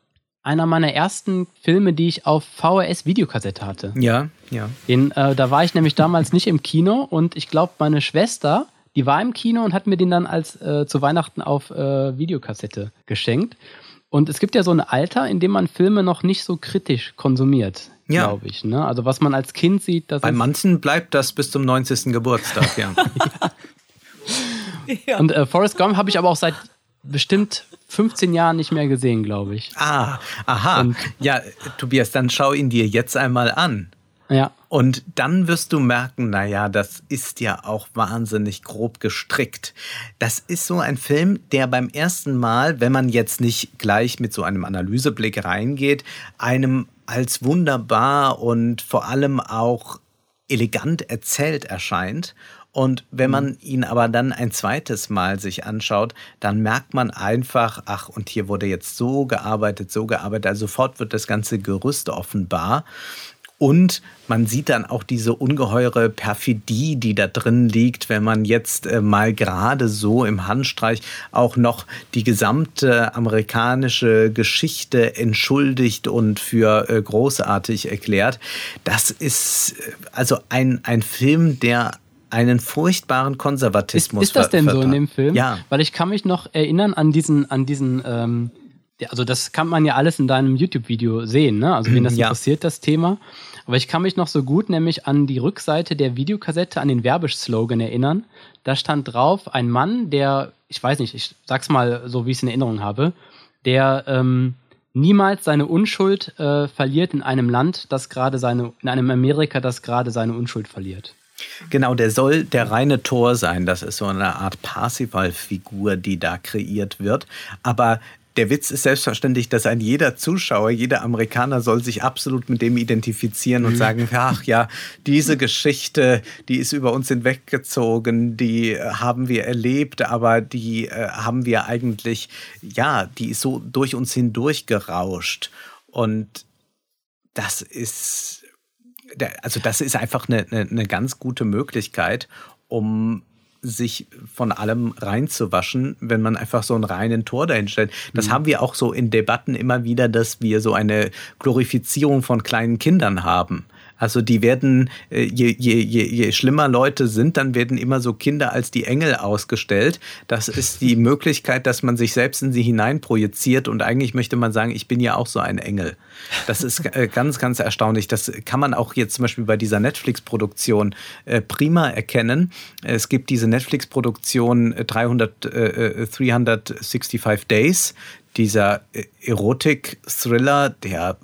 einer meiner ersten Filme, die ich auf VHS-Videokassette hatte. Ja, ja. Den, äh, da war ich nämlich damals nicht im Kino und ich glaube, meine Schwester die war im Kino und hat mir den dann als äh, zu Weihnachten auf äh, Videokassette geschenkt. Und es gibt ja so ein Alter, in dem man Filme noch nicht so kritisch konsumiert, ja. glaube ich. Ne? Also was man als Kind sieht, das Bei manchen bleibt das bis zum 90. Geburtstag, ja. ja. Und äh, Forrest Gump habe ich aber auch seit bestimmt 15 Jahren nicht mehr gesehen, glaube ich. Ah, aha. Und ja, Tobias, dann schau ihn dir jetzt einmal an. Ja. Und dann wirst du merken, naja, das ist ja auch wahnsinnig grob gestrickt. Das ist so ein Film, der beim ersten Mal, wenn man jetzt nicht gleich mit so einem Analyseblick reingeht, einem als wunderbar und vor allem auch elegant erzählt erscheint. Und wenn man mhm. ihn aber dann ein zweites Mal sich anschaut, dann merkt man einfach, ach, und hier wurde jetzt so gearbeitet, so gearbeitet. Also sofort wird das ganze Gerüst offenbar. Und man sieht dann auch diese ungeheure Perfidie, die da drin liegt, wenn man jetzt äh, mal gerade so im Handstreich auch noch die gesamte amerikanische Geschichte entschuldigt und für äh, großartig erklärt. Das ist äh, also ein, ein Film, der einen furchtbaren Konservatismus. Ist, ist das denn so in dem Film? Ja. Weil ich kann mich noch erinnern an diesen, an diesen ähm also das kann man ja alles in deinem YouTube-Video sehen, ne? Also wen das ja. interessiert, das Thema. Aber ich kann mich noch so gut nämlich an die Rückseite der Videokassette, an den Werbeslogan erinnern. Da stand drauf ein Mann, der, ich weiß nicht, ich sag's mal so, wie ich es in Erinnerung habe, der ähm, niemals seine Unschuld äh, verliert in einem Land, das gerade seine, in einem Amerika, das gerade seine Unschuld verliert. Genau, der soll der reine Tor sein. Das ist so eine Art Parsifal-Figur, die da kreiert wird. Aber der Witz ist selbstverständlich, dass ein jeder Zuschauer, jeder Amerikaner soll sich absolut mit dem identifizieren und mhm. sagen, ach ja, diese Geschichte, die ist über uns hinweggezogen, die äh, haben wir erlebt, aber die äh, haben wir eigentlich, ja, die ist so durch uns hindurch gerauscht. Und das ist, also das ist einfach eine, eine, eine ganz gute Möglichkeit, um sich von allem reinzuwaschen, wenn man einfach so einen reinen Tor dahin stellt. Das mhm. haben wir auch so in Debatten immer wieder, dass wir so eine Glorifizierung von kleinen Kindern haben. Also die werden, äh, je, je, je, je schlimmer Leute sind, dann werden immer so Kinder als die Engel ausgestellt. Das ist die Möglichkeit, dass man sich selbst in sie hineinprojiziert und eigentlich möchte man sagen, ich bin ja auch so ein Engel. Das ist äh, ganz, ganz erstaunlich. Das kann man auch jetzt zum Beispiel bei dieser Netflix-Produktion äh, prima erkennen. Es gibt diese Netflix-Produktion 300, äh, 365 Days, dieser Erotik-Thriller, der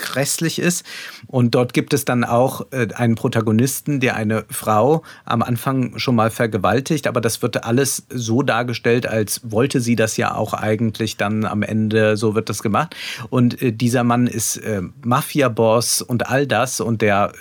grässlich ist. Und dort gibt es dann auch äh, einen Protagonisten, der eine Frau am Anfang schon mal vergewaltigt, aber das wird alles so dargestellt, als wollte sie das ja auch eigentlich dann am Ende, so wird das gemacht. Und äh, dieser Mann ist äh, Mafia-Boss und all das und der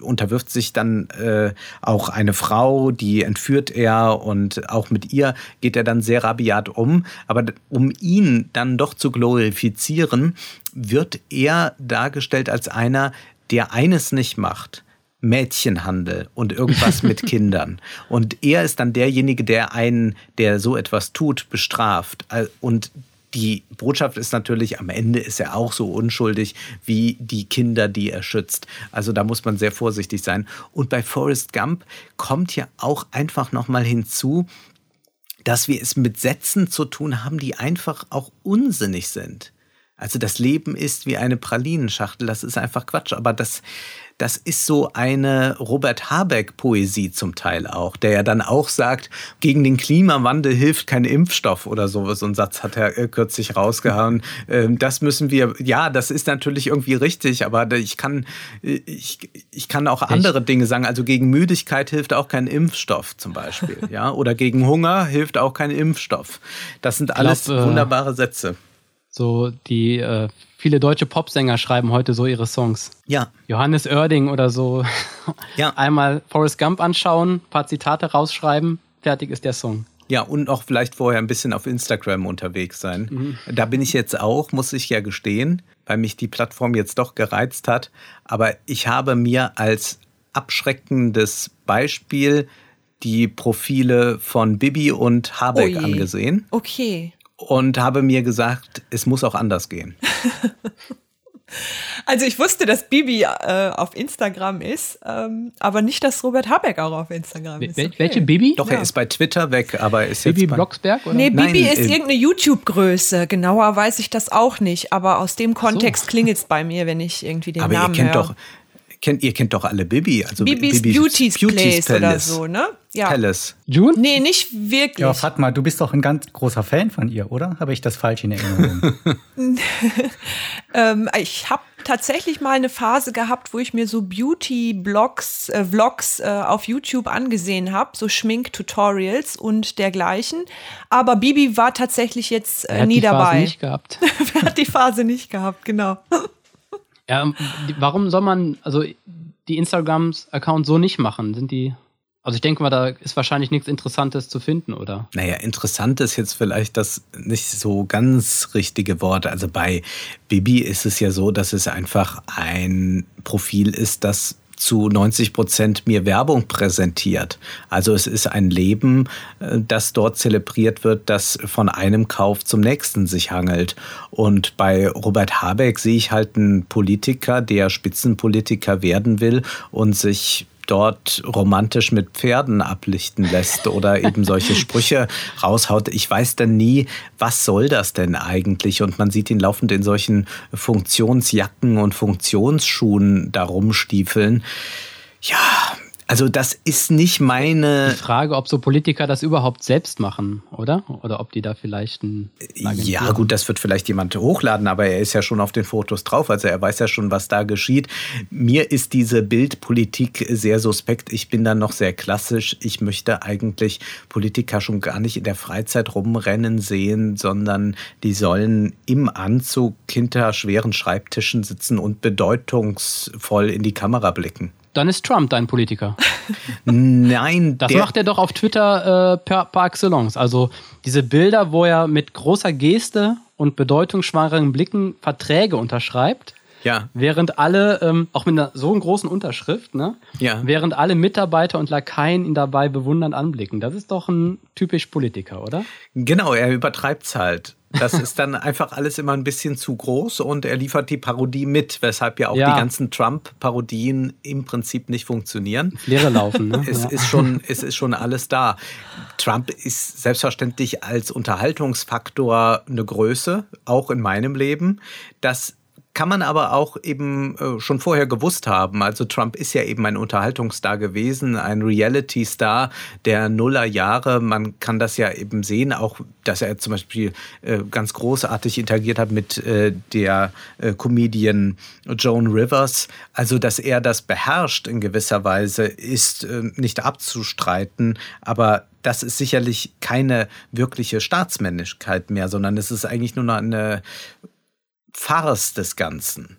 unterwirft sich dann äh, auch eine Frau, die entführt er und auch mit ihr geht er dann sehr rabiat um. Aber um ihn dann doch zu glorifizieren, wird er dargestellt als einer, der eines nicht macht. Mädchenhandel und irgendwas mit Kindern. Und er ist dann derjenige, der einen, der so etwas tut, bestraft. Und die Botschaft ist natürlich, am Ende ist er auch so unschuldig wie die Kinder, die er schützt. Also da muss man sehr vorsichtig sein. Und bei Forrest Gump kommt ja auch einfach nochmal hinzu, dass wir es mit Sätzen zu tun haben, die einfach auch unsinnig sind. Also das Leben ist wie eine Pralinenschachtel, das ist einfach Quatsch. Aber das, das ist so eine Robert Habeck-Poesie zum Teil auch, der ja dann auch sagt, gegen den Klimawandel hilft kein Impfstoff oder so. So ein Satz hat er äh, kürzlich rausgehauen. Ähm, das müssen wir, ja, das ist natürlich irgendwie richtig, aber ich kann, ich, ich kann auch andere Dinge sagen. Also gegen Müdigkeit hilft auch kein Impfstoff zum Beispiel. ja, oder gegen Hunger hilft auch kein Impfstoff. Das sind alles glaub, äh, wunderbare Sätze. So die äh, viele deutsche Popsänger schreiben heute so ihre Songs. Ja. Johannes Oerding oder so. Ja. Einmal Forrest Gump anschauen, paar Zitate rausschreiben, fertig ist der Song. Ja, und auch vielleicht vorher ein bisschen auf Instagram unterwegs sein. Mhm. Da bin ich jetzt auch, muss ich ja gestehen, weil mich die Plattform jetzt doch gereizt hat. Aber ich habe mir als abschreckendes Beispiel die Profile von Bibi und Habeck oh angesehen. Okay und habe mir gesagt, es muss auch anders gehen. Also ich wusste, dass Bibi äh, auf Instagram ist, ähm, aber nicht, dass Robert Habeck auch auf Instagram ist. Okay. Welche Bibi? Doch, ja. er ist bei Twitter weg, aber ist Bibi jetzt Blocksberg? Oder? Nee, Bibi Nein, ist äh, irgendeine YouTube-Größe. Genauer weiß ich das auch nicht, aber aus dem Kontext so. klingelt es bei mir, wenn ich irgendwie den aber Namen ihr kennt höre. Doch, kennt, ihr kennt doch alle Bibi. Also Bibis, Bibis Beauty's, Beauty's Place Palace. oder so, ne? Ja. Palace. June? Nee, nicht wirklich. Ja, Fatma, du bist doch ein ganz großer Fan von ihr, oder? Habe ich das falsch in Erinnerung? ähm, ich habe tatsächlich mal eine Phase gehabt, wo ich mir so Beauty-Blogs, äh, Vlogs äh, auf YouTube angesehen habe, so Schmink-Tutorials und dergleichen. Aber Bibi war tatsächlich jetzt äh, nie dabei. Phase nicht gehabt. Wer hat die Phase nicht gehabt, genau. Ja, warum soll man also die Instagrams-Account so nicht machen? Sind die also ich denke mal, da ist wahrscheinlich nichts Interessantes zu finden, oder? Naja, interessant ist jetzt vielleicht das nicht so ganz richtige Wort. Also bei Bibi ist es ja so, dass es einfach ein Profil ist, das zu 90 Prozent mir Werbung präsentiert. Also es ist ein Leben, äh, das dort zelebriert wird, das von einem Kauf zum nächsten sich hangelt. Und bei Robert Habeck sehe ich halt einen Politiker, der Spitzenpolitiker werden will und sich dort romantisch mit Pferden ablichten lässt oder eben solche Sprüche raushaut. Ich weiß dann nie, was soll das denn eigentlich? Und man sieht ihn laufend in solchen Funktionsjacken und Funktionsschuhen da rumstiefeln. Ja, also das ist nicht meine. Die Frage, ob so Politiker das überhaupt selbst machen, oder? Oder ob die da vielleicht ein. Ja, gut, das wird vielleicht jemand hochladen, aber er ist ja schon auf den Fotos drauf, also er weiß ja schon, was da geschieht. Mir ist diese Bildpolitik sehr suspekt. Ich bin da noch sehr klassisch. Ich möchte eigentlich Politiker schon gar nicht in der Freizeit rumrennen sehen, sondern die sollen im Anzug hinter schweren Schreibtischen sitzen und bedeutungsvoll in die Kamera blicken dann ist Trump dein Politiker. Nein. Das macht er doch auf Twitter äh, per, par excellence. Also diese Bilder, wo er mit großer Geste und bedeutungsschwangeren Blicken Verträge unterschreibt. Ja. Während alle, ähm, auch mit einer so einer großen Unterschrift, ne? Ja. Während alle Mitarbeiter und Lakaien ihn dabei bewundernd anblicken. Das ist doch ein typisch Politiker, oder? Genau, er übertreibt es halt. Das ist dann einfach alles immer ein bisschen zu groß und er liefert die Parodie mit, weshalb ja auch ja. die ganzen Trump-Parodien im Prinzip nicht funktionieren. Leere laufen. Ne? es, ja. ist schon, es ist schon alles da. Trump ist selbstverständlich als Unterhaltungsfaktor eine Größe, auch in meinem Leben. Das kann man aber auch eben äh, schon vorher gewusst haben. Also Trump ist ja eben ein Unterhaltungsstar gewesen, ein Reality-Star der Nullerjahre. Man kann das ja eben sehen, auch dass er zum Beispiel äh, ganz großartig interagiert hat mit äh, der Comedian Joan Rivers. Also dass er das beherrscht in gewisser Weise, ist nicht abzustreiten. Aber das ist sicherlich keine wirkliche Staatsmännlichkeit mehr, sondern es ist eigentlich nur noch eine Farce des Ganzen.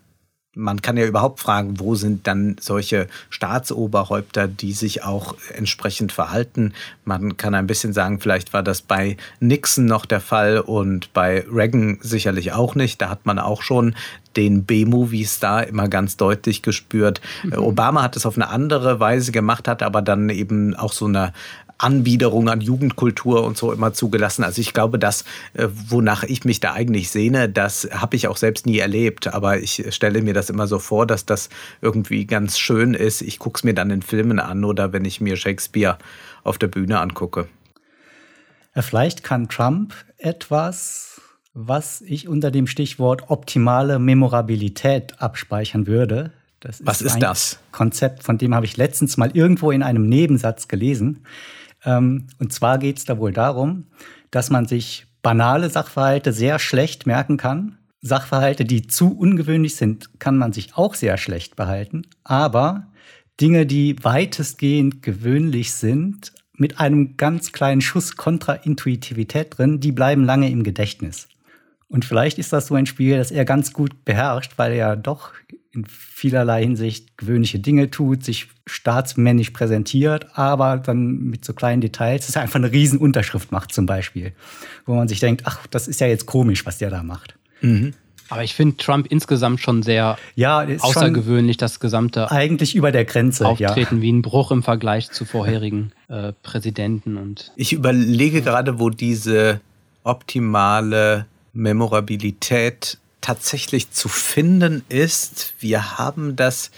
Man kann ja überhaupt fragen, wo sind dann solche Staatsoberhäupter, die sich auch entsprechend verhalten. Man kann ein bisschen sagen, vielleicht war das bei Nixon noch der Fall und bei Reagan sicherlich auch nicht. Da hat man auch schon den B-Movie-Star immer ganz deutlich gespürt. Mhm. Obama hat es auf eine andere Weise gemacht, hat aber dann eben auch so eine Anbiederung an Jugendkultur und so immer zugelassen. Also ich glaube, das, äh, wonach ich mich da eigentlich sehne, das habe ich auch selbst nie erlebt. Aber ich stelle mir das immer so vor, dass das irgendwie ganz schön ist. Ich gucke es mir dann in Filmen an oder wenn ich mir Shakespeare auf der Bühne angucke. Vielleicht kann Trump etwas, was ich unter dem Stichwort optimale Memorabilität abspeichern würde. Das ist was ist das? Konzept, von dem habe ich letztens mal irgendwo in einem Nebensatz gelesen. Ähm, und zwar geht es da wohl darum, dass man sich banale Sachverhalte sehr schlecht merken kann. Sachverhalte, die zu ungewöhnlich sind, kann man sich auch sehr schlecht behalten. Aber Dinge, die weitestgehend gewöhnlich sind, mit einem ganz kleinen Schuss Kontraintuitivität drin, die bleiben lange im Gedächtnis. Und vielleicht ist das so ein Spiel, das er ganz gut beherrscht, weil er doch in vielerlei Hinsicht gewöhnliche Dinge tut, sich staatsmännisch präsentiert, aber dann mit so kleinen Details, dass er einfach eine Riesenunterschrift macht zum Beispiel, wo man sich denkt, ach, das ist ja jetzt komisch, was der da macht. Mhm. Aber ich finde Trump insgesamt schon sehr ja, außergewöhnlich, das gesamte eigentlich über der Grenze Auftreten ja. wie ein Bruch im Vergleich zu vorherigen äh, Präsidenten und ich überlege gerade, wo diese optimale Memorabilität tatsächlich zu finden ist. Wir haben das,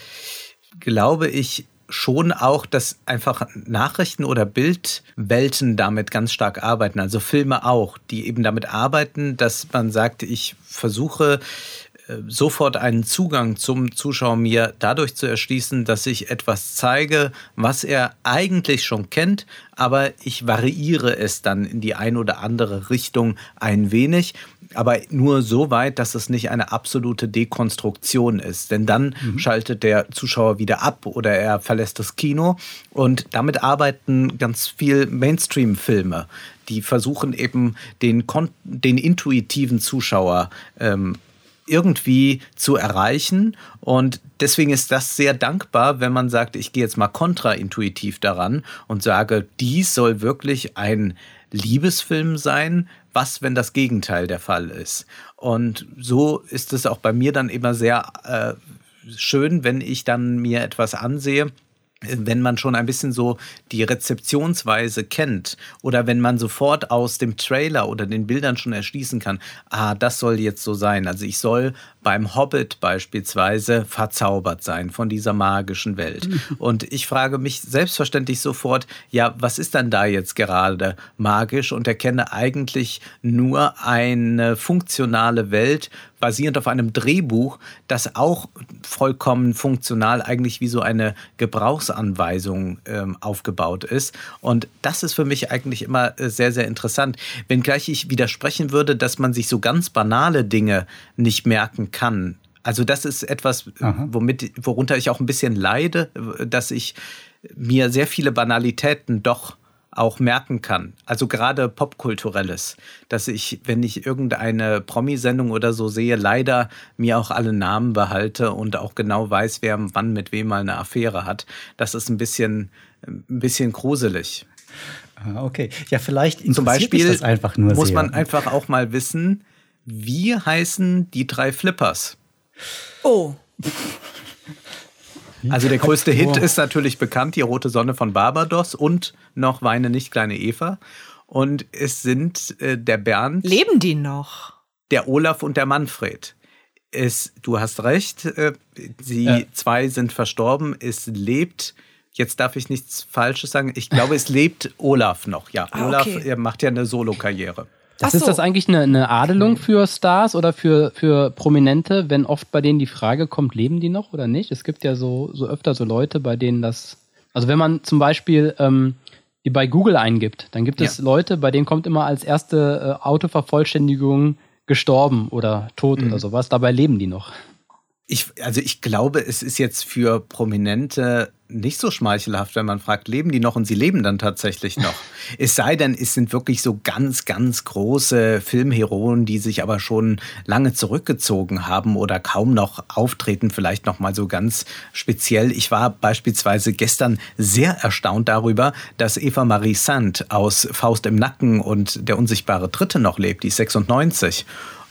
glaube ich, schon auch, dass einfach Nachrichten oder Bildwelten damit ganz stark arbeiten, also Filme auch, die eben damit arbeiten, dass man sagt, ich versuche äh, sofort einen Zugang zum Zuschauer mir dadurch zu erschließen, dass ich etwas zeige, was er eigentlich schon kennt, aber ich variiere es dann in die ein oder andere Richtung ein wenig aber nur so weit, dass es nicht eine absolute Dekonstruktion ist. Denn dann mhm. schaltet der Zuschauer wieder ab oder er verlässt das Kino. Und damit arbeiten ganz viel Mainstream-Filme, die versuchen eben den, den intuitiven Zuschauer ähm, irgendwie zu erreichen. Und deswegen ist das sehr dankbar, wenn man sagt, ich gehe jetzt mal kontraintuitiv daran und sage, dies soll wirklich ein Liebesfilm sein, was, wenn das Gegenteil der Fall ist. Und so ist es auch bei mir dann immer sehr äh, schön, wenn ich dann mir etwas ansehe, wenn man schon ein bisschen so die Rezeptionsweise kennt oder wenn man sofort aus dem Trailer oder den Bildern schon erschließen kann, ah, das soll jetzt so sein. Also ich soll beim Hobbit beispielsweise verzaubert sein von dieser magischen Welt. Und ich frage mich selbstverständlich sofort, ja, was ist dann da jetzt gerade magisch und erkenne eigentlich nur eine funktionale Welt, basierend auf einem Drehbuch, das auch vollkommen funktional eigentlich wie so eine Gebrauchsanweisung ähm, aufgebaut ist. Und das ist für mich eigentlich immer äh, sehr, sehr interessant. Wenngleich ich widersprechen würde, dass man sich so ganz banale Dinge nicht merken kann. Also das ist etwas, womit, worunter ich auch ein bisschen leide, dass ich mir sehr viele Banalitäten doch auch merken kann. Also gerade popkulturelles, dass ich, wenn ich irgendeine Promi-Sendung oder so sehe, leider mir auch alle Namen behalte und auch genau weiß, wer wann mit wem mal eine Affäre hat. Das ist ein bisschen, ein bisschen gruselig. Ah, okay, ja, vielleicht Zum Beispiel das einfach nur muss sehr. man einfach auch mal wissen, wie heißen die drei Flippers? Oh. Also der größte Hit ist natürlich bekannt, die rote Sonne von Barbados und noch Weine nicht, kleine Eva. Und es sind äh, der Bernd. Leben die noch? Der Olaf und der Manfred. Es, du hast recht, äh, sie ja. zwei sind verstorben. Es lebt, jetzt darf ich nichts Falsches sagen, ich glaube, es lebt Olaf noch. Ja, ah, Olaf okay. macht ja eine Solo-Karriere. Das so. Ist das eigentlich eine, eine, Adelung für Stars oder für, für Prominente, wenn oft bei denen die Frage kommt, leben die noch oder nicht? Es gibt ja so, so öfter so Leute, bei denen das. Also wenn man zum Beispiel ähm, die bei Google eingibt, dann gibt es Leute, bei denen kommt immer als erste äh, Autovervollständigung gestorben oder tot mhm. oder sowas. Dabei leben die noch. Ich, also ich glaube, es ist jetzt für Prominente nicht so schmeichelhaft, wenn man fragt, leben die noch? Und sie leben dann tatsächlich noch. es sei denn, es sind wirklich so ganz, ganz große Filmheroen, die sich aber schon lange zurückgezogen haben oder kaum noch auftreten, vielleicht noch mal so ganz speziell. Ich war beispielsweise gestern sehr erstaunt darüber, dass Eva Marie Sand aus Faust im Nacken und Der unsichtbare Dritte noch lebt, die ist 96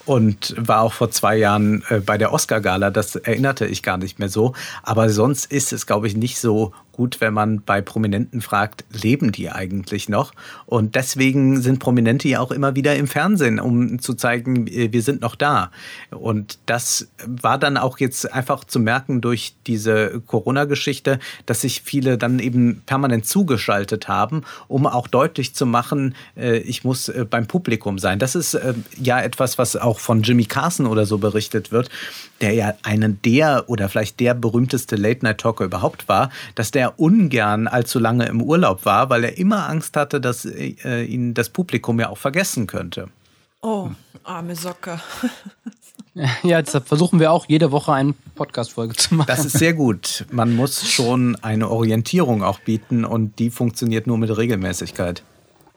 und war auch vor zwei Jahren äh, bei der Oscar-Gala. Das erinnerte ich gar nicht mehr so. Aber sonst ist es, glaube ich, nicht so gut, wenn man bei Prominenten fragt, leben die eigentlich noch? Und deswegen sind Prominente ja auch immer wieder im Fernsehen, um zu zeigen, äh, wir sind noch da. Und das war dann auch jetzt einfach zu merken durch diese Corona-Geschichte, dass sich viele dann eben permanent zugeschaltet haben, um auch deutlich zu machen, äh, ich muss äh, beim Publikum sein. Das ist ja etwas, was auch von Jimmy Carson oder so berichtet wird, der ja einen der oder vielleicht der berühmteste Late-Night-Talker überhaupt war, dass der ungern allzu lange im Urlaub war, weil er immer Angst hatte, dass äh, ihn das Publikum ja auch vergessen könnte. Oh, arme Socke. Ja, jetzt versuchen wir auch jede Woche eine Podcast-Folge zu machen. Das ist sehr gut. Man muss schon eine Orientierung auch bieten und die funktioniert nur mit Regelmäßigkeit.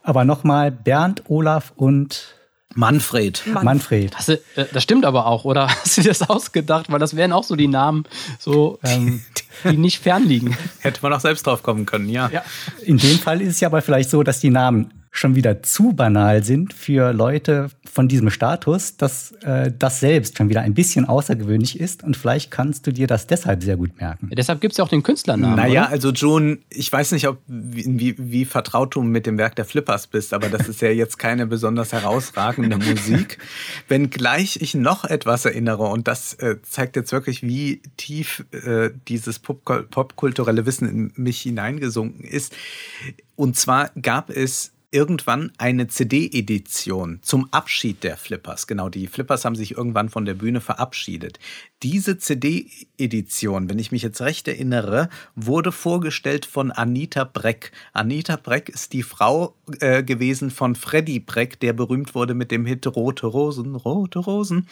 Aber nochmal Bernd, Olaf und Manfred. Manfred. Manfred. Du, äh, das stimmt aber auch, oder? Hast du dir das ausgedacht? Weil das wären auch so die Namen, so, ähm, die nicht fernliegen. Hätte man auch selbst drauf kommen können, ja. ja. In dem Fall ist es ja aber vielleicht so, dass die Namen schon wieder zu banal sind für Leute von diesem Status, dass äh, das selbst schon wieder ein bisschen außergewöhnlich ist und vielleicht kannst du dir das deshalb sehr gut merken. Ja, deshalb gibt es ja auch den Künstlernamen. Naja, oder? also John, ich weiß nicht, ob wie, wie vertraut du mit dem Werk der Flippers bist, aber das ist ja jetzt keine besonders herausragende Musik. Wenngleich ich noch etwas erinnere und das äh, zeigt jetzt wirklich, wie tief äh, dieses popkulturelle Wissen in mich hineingesunken ist. Und zwar gab es irgendwann eine CD-Edition zum Abschied der Flippers. Genau, die Flippers haben sich irgendwann von der Bühne verabschiedet. Diese CD-Edition, wenn ich mich jetzt recht erinnere, wurde vorgestellt von Anita Breck. Anita Breck ist die Frau äh, gewesen von Freddy Breck, der berühmt wurde mit dem Hit Rote Rosen, Rote Rosen.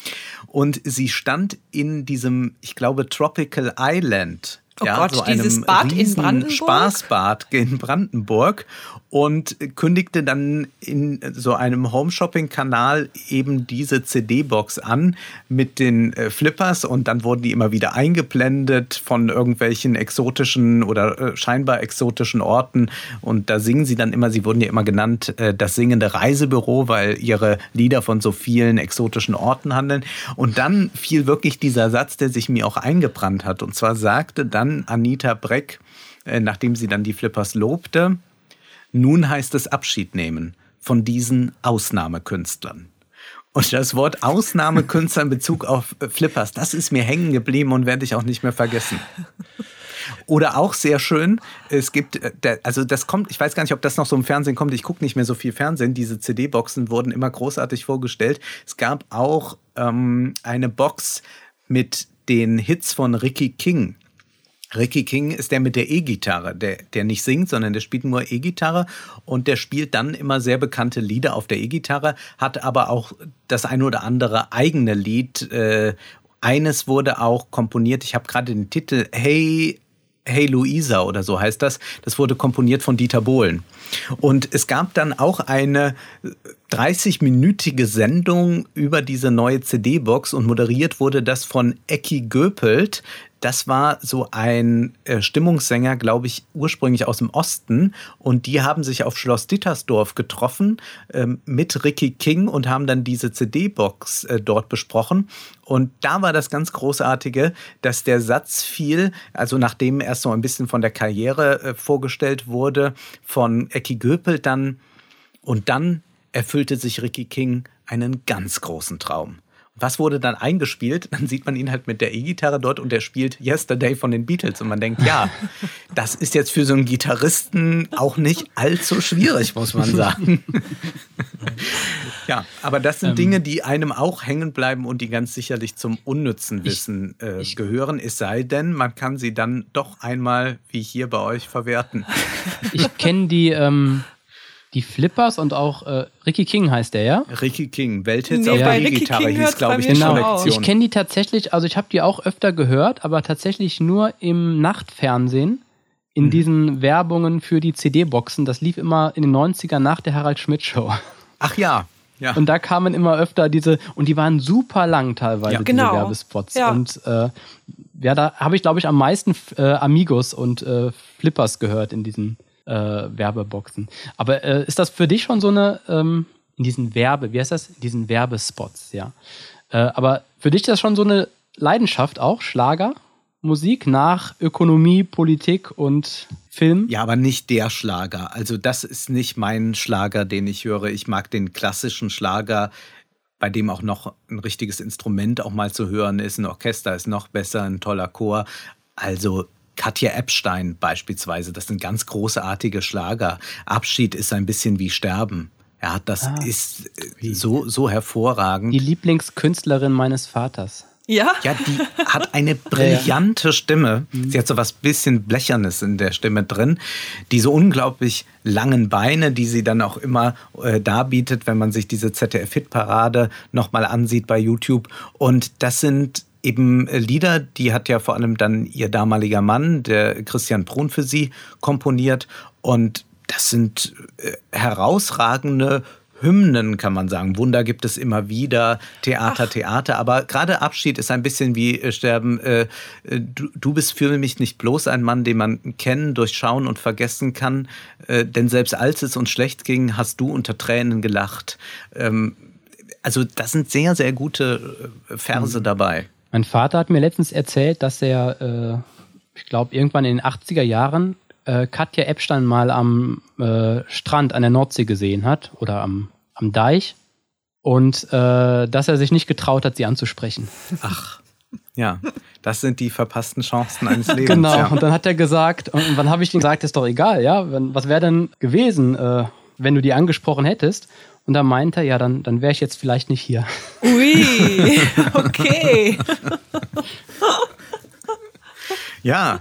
Und sie stand in diesem, ich glaube, Tropical Island Oh ja, Gott, so dieses Bad in Brandenburg. Spaßbad in Brandenburg und kündigte dann in so einem Home-Shopping-Kanal eben diese CD-Box an mit den äh, Flippers und dann wurden die immer wieder eingeblendet von irgendwelchen exotischen oder äh, scheinbar exotischen Orten und da singen sie dann immer, sie wurden ja immer genannt, äh, das singende Reisebüro, weil ihre Lieder von so vielen exotischen Orten handeln und dann fiel wirklich dieser Satz, der sich mir auch eingebrannt hat und zwar sagte dann Anita Breck, nachdem sie dann die Flippers lobte, nun heißt es Abschied nehmen von diesen Ausnahmekünstlern. Und das Wort Ausnahmekünstler in Bezug auf äh, Flippers, das ist mir hängen geblieben und werde ich auch nicht mehr vergessen. Oder auch sehr schön, es gibt, äh, also das kommt, ich weiß gar nicht, ob das noch so im Fernsehen kommt, ich gucke nicht mehr so viel Fernsehen, diese CD-Boxen wurden immer großartig vorgestellt. Es gab auch ähm, eine Box mit den Hits von Ricky King. Ricky King ist der mit der E-Gitarre, der, der nicht singt, sondern der spielt nur E-Gitarre und der spielt dann immer sehr bekannte Lieder auf der E-Gitarre, hat aber auch das ein oder andere eigene Lied. Äh, eines wurde auch komponiert, ich habe gerade den Titel Hey Hey Luisa oder so heißt das. Das wurde komponiert von Dieter Bohlen. Und es gab dann auch eine 30-minütige Sendung über diese neue CD-Box und moderiert wurde das von Ecki Göpelt, das war so ein äh, Stimmungssänger, glaube ich, ursprünglich aus dem Osten. Und die haben sich auf Schloss Dittersdorf getroffen ähm, mit Ricky King und haben dann diese CD-Box äh, dort besprochen. Und da war das ganz Großartige, dass der Satz fiel, also nachdem erst so ein bisschen von der Karriere äh, vorgestellt wurde, von Ecki Göpel dann, Und dann erfüllte sich Ricky King einen ganz großen Traum. Was wurde dann eingespielt? Dann sieht man ihn halt mit der E-Gitarre dort und er spielt Yesterday von den Beatles. Und man denkt, ja, das ist jetzt für so einen Gitarristen auch nicht allzu schwierig, muss man sagen. ja, aber das sind ähm, Dinge, die einem auch hängen bleiben und die ganz sicherlich zum unnützen Wissen äh, ich, gehören. Es sei denn, man kann sie dann doch einmal, wie hier bei euch, verwerten. Ich kenne die. Ähm die Flippers und auch äh, Ricky King heißt der, ja? Ricky King, Welthits nee, auf der E-Gitarre hieß, glaube ich, genau. Kollektion. Ich kenne die tatsächlich, also ich habe die auch öfter gehört, aber tatsächlich nur im Nachtfernsehen in mhm. diesen Werbungen für die CD-Boxen. Das lief immer in den 90ern nach der Harald Schmidt Show. Ach ja. Ja. Und da kamen immer öfter diese, und die waren super lang teilweise, ja. genau. diese Werbespots. Ja. Und äh, ja, da habe ich, glaube ich, am meisten äh, Amigos und äh, Flippers gehört in diesen äh, Werbeboxen. Aber äh, ist das für dich schon so eine, ähm, in diesen Werbe, wie heißt das? In diesen Werbespots, ja. Äh, aber für dich ist das schon so eine Leidenschaft auch, Schlager? Musik nach Ökonomie, Politik und Film? Ja, aber nicht der Schlager. Also das ist nicht mein Schlager, den ich höre. Ich mag den klassischen Schlager, bei dem auch noch ein richtiges Instrument auch mal zu hören ist. Ein Orchester ist noch besser, ein toller Chor. Also Katja Epstein beispielsweise, das sind ganz großartige Schlager. Abschied ist ein bisschen wie Sterben. Ja, das ah, ist äh, so, so hervorragend. Die Lieblingskünstlerin meines Vaters. Ja? Ja, die hat eine brillante Stimme. Mhm. Sie hat so was bisschen Blechernes in der Stimme drin. Diese unglaublich langen Beine, die sie dann auch immer äh, darbietet, wenn man sich diese ZDF-Hit-Parade nochmal ansieht bei YouTube. Und das sind eben äh, Lieder, die hat ja vor allem dann ihr damaliger Mann, der Christian Brun, für sie komponiert. Und das sind äh, herausragende Hymnen, kann man sagen. Wunder gibt es immer wieder, Theater, Ach. Theater. Aber gerade Abschied ist ein bisschen wie äh, Sterben. Äh, du, du, bist für mich nicht bloß ein Mann, den man kennen, durchschauen und vergessen kann. Äh, denn selbst als es uns schlecht ging, hast du unter Tränen gelacht. Ähm, also das sind sehr, sehr gute Verse mhm. dabei. Mein Vater hat mir letztens erzählt, dass er, äh, ich glaube, irgendwann in den 80er Jahren äh, Katja Epstein mal am äh, Strand an der Nordsee gesehen hat oder am, am Deich und äh, dass er sich nicht getraut hat, sie anzusprechen. Ach. Ja, das sind die verpassten Chancen eines Lebens. Genau, ja. und dann hat er gesagt, und wann habe ich ihm gesagt, ist doch egal, ja, was wäre denn gewesen, äh, wenn du die angesprochen hättest? Und da meinte er, ja, dann, dann wäre ich jetzt vielleicht nicht hier. Ui, okay. ja,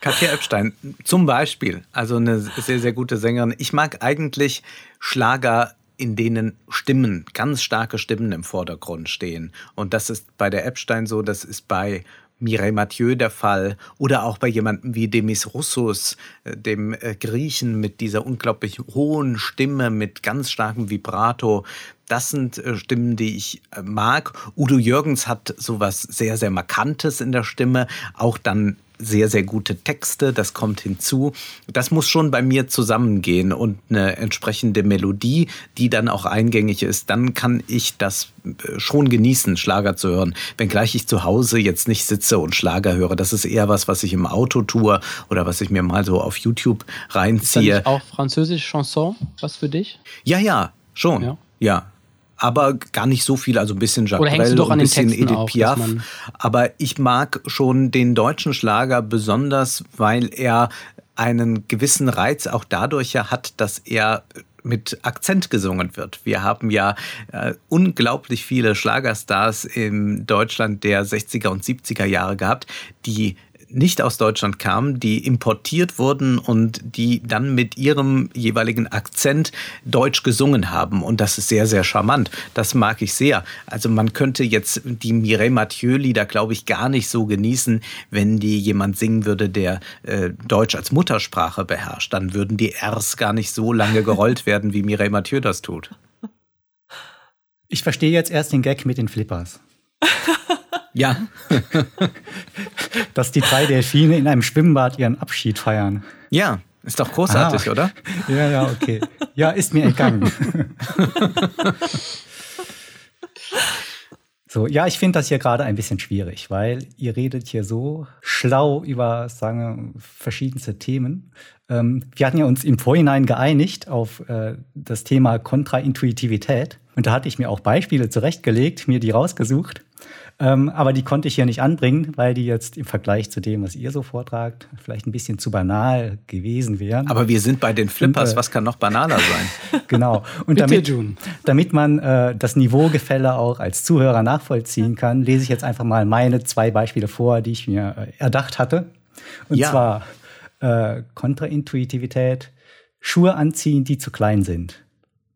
Katja Epstein zum Beispiel, also eine sehr, sehr gute Sängerin. Ich mag eigentlich Schlager, in denen Stimmen, ganz starke Stimmen im Vordergrund stehen. Und das ist bei der Epstein so, das ist bei Mireille Mathieu der Fall oder auch bei jemandem wie Demis Roussos, äh, dem äh, Griechen mit dieser unglaublich hohen Stimme, mit ganz starkem Vibrato. Das sind äh, Stimmen, die ich mag. Udo Jürgens hat sowas sehr, sehr Markantes in der Stimme. Auch dann sehr, sehr gute Texte, das kommt hinzu. Das muss schon bei mir zusammengehen und eine entsprechende Melodie, die dann auch eingängig ist, dann kann ich das äh, schon genießen, Schlager zu hören. Wenngleich ich zu Hause jetzt nicht sitze und Schlager höre. Das ist eher was, was ich im Auto tue oder was ich mir mal so auf YouTube reinziehe. Ist auch französische Chanson was für dich? Ja, ja, schon. Ja. ja aber gar nicht so viel, also ein bisschen Jacques Oder Brel, ein bisschen Edith auch, Piaf. Aber ich mag schon den deutschen Schlager besonders, weil er einen gewissen Reiz auch dadurch ja hat, dass er mit Akzent gesungen wird. Wir haben ja äh, unglaublich viele Schlagerstars in Deutschland der 60er und 70er Jahre gehabt, die nicht aus Deutschland kamen, die importiert wurden und die dann mit ihrem jeweiligen Akzent Deutsch gesungen haben. Und das ist sehr, sehr charmant. Das mag ich sehr. Also man könnte jetzt die Mireille Mathieu-Lieder, glaube ich, gar nicht so genießen, wenn die jemand singen würde, der äh, Deutsch als Muttersprache beherrscht. Dann würden die Rs gar nicht so lange gerollt werden, wie Mireille Mathieu das tut. Ich verstehe jetzt erst den Gag mit den Flippers. Ja. Dass die drei Delfine in einem Schwimmbad ihren Abschied feiern. Ja, ist doch großartig, ah, oder? Ja, ja, okay. Ja, ist mir entgangen. So, ja, ich finde das hier gerade ein bisschen schwierig, weil ihr redet hier so schlau über, sagen wir, verschiedenste Themen. Ähm, wir hatten ja uns im Vorhinein geeinigt auf äh, das Thema Kontraintuitivität. Und da hatte ich mir auch Beispiele zurechtgelegt, mir die rausgesucht. Ähm, aber die konnte ich hier nicht anbringen, weil die jetzt im Vergleich zu dem, was ihr so vortragt, vielleicht ein bisschen zu banal gewesen wären. Aber wir sind bei den Flippers, Und, äh, was kann noch banaler sein? genau. Und damit, damit man äh, das Niveaugefälle auch als Zuhörer nachvollziehen kann, lese ich jetzt einfach mal meine zwei Beispiele vor, die ich mir äh, erdacht hatte. Und ja. zwar äh, Kontraintuitivität, Schuhe anziehen, die zu klein sind.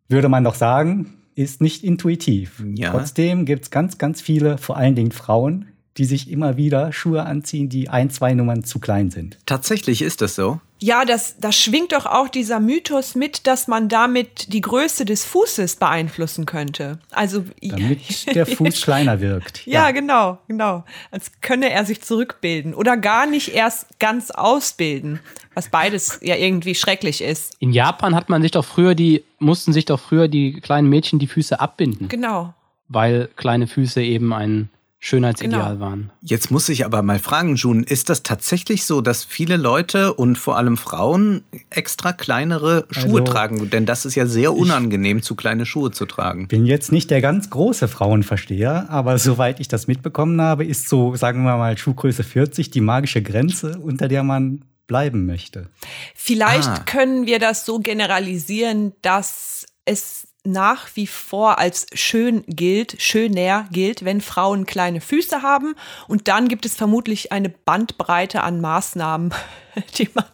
Würde man doch sagen, ist nicht intuitiv. Ja. Trotzdem gibt es ganz, ganz viele, vor allen Dingen Frauen, die sich immer wieder Schuhe anziehen, die ein, zwei Nummern zu klein sind. Tatsächlich ist das so. Ja, das, das schwingt doch auch dieser Mythos mit, dass man damit die Größe des Fußes beeinflussen könnte. Also damit der Fuß kleiner wirkt. Ja. ja, genau, genau. Als könne er sich zurückbilden oder gar nicht erst ganz ausbilden, was beides ja irgendwie schrecklich ist. In Japan hat man sich doch früher die mussten sich doch früher die kleinen Mädchen die Füße abbinden. Genau. Weil kleine Füße eben ein Schönheitsideal genau. waren. Jetzt muss ich aber mal fragen, June, ist das tatsächlich so, dass viele Leute und vor allem Frauen extra kleinere Schuhe also, tragen? Denn das ist ja sehr unangenehm, zu kleine Schuhe zu tragen. Ich bin jetzt nicht der ganz große Frauenversteher, aber soweit ich das mitbekommen habe, ist so, sagen wir mal, Schuhgröße 40 die magische Grenze, unter der man bleiben möchte. Vielleicht ah. können wir das so generalisieren, dass es nach wie vor als schön gilt, schöner gilt, wenn Frauen kleine Füße haben. Und dann gibt es vermutlich eine Bandbreite an Maßnahmen, die man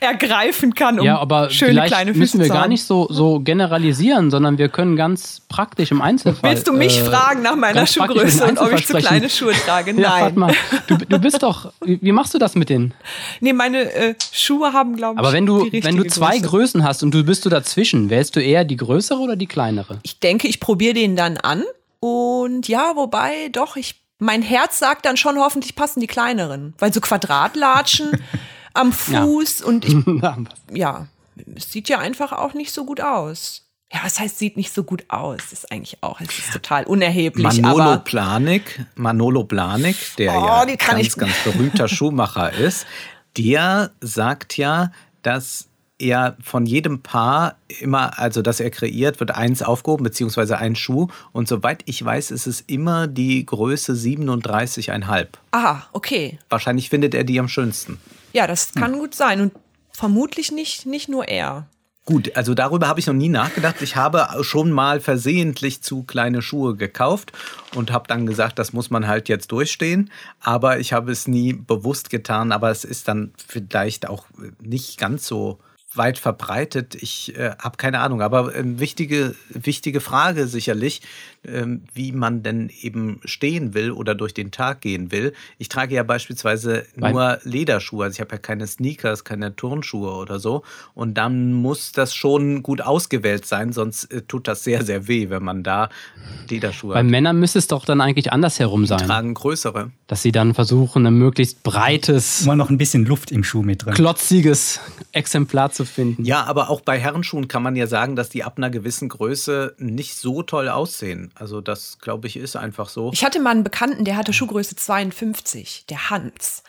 ergreifen kann, um ja, aber schöne kleine Füße müssen wir gar nicht so, so generalisieren, sondern wir können ganz praktisch im Einzelfall. Willst du mich äh, fragen nach meiner Schuhgröße und ob ich zu kleine Schuhe trage? Nein. Ja, mal, du, du bist doch, wie, wie, machst du das mit denen? Nee, meine äh, Schuhe haben, glaube ich, Aber wenn du, wenn du zwei Größe. Größen hast und du bist du dazwischen, wählst du eher die größere oder die kleinere? Ich denke, ich probiere den dann an und ja, wobei doch, ich mein Herz sagt dann schon, hoffentlich passen die kleineren. Weil so Quadratlatschen am Fuß ja. und ich, ja, es sieht ja einfach auch nicht so gut aus. Ja, was heißt, sieht nicht so gut aus? Das ist eigentlich auch, es ist total unerheblich. Manolo Planik, Manolo Planik, der oh, ja ganz, ganz berühmter Schuhmacher ist, der sagt ja, dass er von jedem Paar immer, also dass er kreiert, wird eins aufgehoben, beziehungsweise ein Schuh. Und soweit ich weiß, ist es immer die Größe 37,5. Aha, okay. Wahrscheinlich findet er die am schönsten. Ja, das kann hm. gut sein. Und vermutlich nicht, nicht nur er. Gut, also darüber habe ich noch nie nachgedacht. Ich habe schon mal versehentlich zu kleine Schuhe gekauft und habe dann gesagt, das muss man halt jetzt durchstehen. Aber ich habe es nie bewusst getan. Aber es ist dann vielleicht auch nicht ganz so weit verbreitet. Ich äh, habe keine Ahnung, aber eine wichtige, wichtige Frage sicherlich, wie man denn eben stehen will oder durch den Tag gehen will. Ich trage ja beispielsweise nur Lederschuhe, also ich habe ja keine Sneakers, keine Turnschuhe oder so. Und dann muss das schon gut ausgewählt sein, sonst äh, tut das sehr, sehr weh, wenn man da Lederschuhe Bei hat. Bei Männern müsste es doch dann eigentlich andersherum sein. Die tragen größere. Dass sie dann versuchen, ein möglichst breites. Immer noch ein bisschen Luft im Schuh mit drin. Klotziges Exemplar zu finden. Ja, aber auch bei Herrenschuhen kann man ja sagen, dass die ab einer gewissen Größe nicht so toll aussehen. Also das, glaube ich, ist einfach so. Ich hatte mal einen Bekannten, der hatte Schuhgröße 52, der Hans.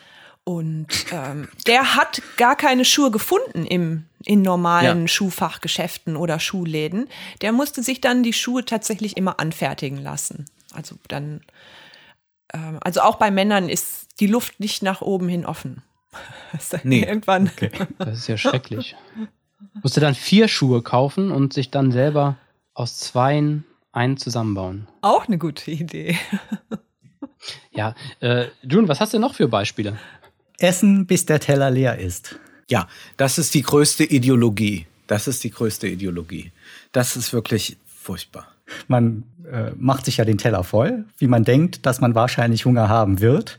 Und ähm, der hat gar keine Schuhe gefunden im, in normalen ja. Schuhfachgeschäften oder Schuhläden. Der musste sich dann die Schuhe tatsächlich immer anfertigen lassen. Also dann, ähm, also auch bei Männern ist die Luft nicht nach oben hin offen. nee. Irgendwann. Okay. Das ist ja schrecklich. Musste dann vier Schuhe kaufen und sich dann selber aus zweien einen zusammenbauen. Auch eine gute Idee. ja, äh, June, was hast du noch für Beispiele? Essen, bis der Teller leer ist. Ja, das ist die größte Ideologie. Das ist die größte Ideologie. Das ist wirklich furchtbar. Man äh, macht sich ja den Teller voll, wie man denkt, dass man wahrscheinlich Hunger haben wird.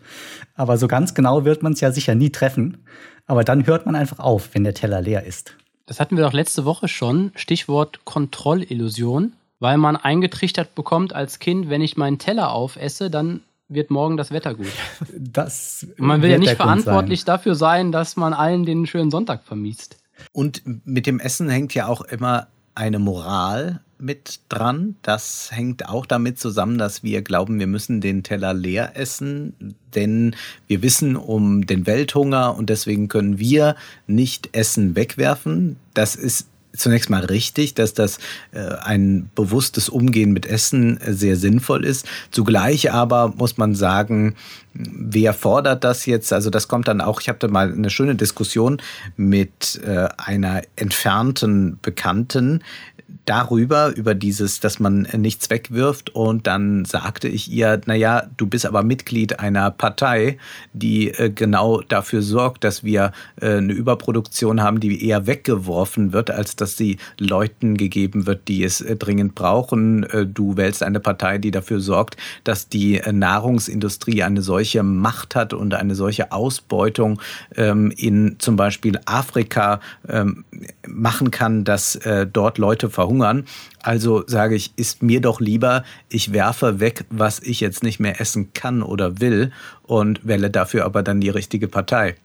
Aber so ganz genau wird man es ja sicher nie treffen. Aber dann hört man einfach auf, wenn der Teller leer ist. Das hatten wir doch letzte Woche schon. Stichwort Kontrollillusion weil man eingetrichtert bekommt als Kind, wenn ich meinen Teller aufesse, dann wird morgen das Wetter gut. Das man will ja nicht verantwortlich sein. dafür sein, dass man allen den schönen Sonntag vermisst. Und mit dem Essen hängt ja auch immer eine Moral mit dran. Das hängt auch damit zusammen, dass wir glauben, wir müssen den Teller leer essen, denn wir wissen um den Welthunger und deswegen können wir nicht Essen wegwerfen. Das ist zunächst mal richtig, dass das äh, ein bewusstes Umgehen mit Essen äh, sehr sinnvoll ist. Zugleich aber muss man sagen, wer fordert das jetzt? Also das kommt dann auch, ich da mal eine schöne Diskussion mit äh, einer entfernten Bekannten, darüber, über dieses, dass man nichts wegwirft. Und dann sagte ich ihr, naja, du bist aber Mitglied einer Partei, die äh, genau dafür sorgt, dass wir äh, eine Überproduktion haben, die eher weggeworfen wird, als dass sie Leuten gegeben wird, die es äh, dringend brauchen. Du wählst eine Partei, die dafür sorgt, dass die Nahrungsindustrie eine solche Macht hat und eine solche Ausbeutung ähm, in zum Beispiel Afrika ähm, machen kann, dass dort Leute verhungern. Also sage ich, ist mir doch lieber, ich werfe weg, was ich jetzt nicht mehr essen kann oder will und wähle dafür aber dann die richtige Partei.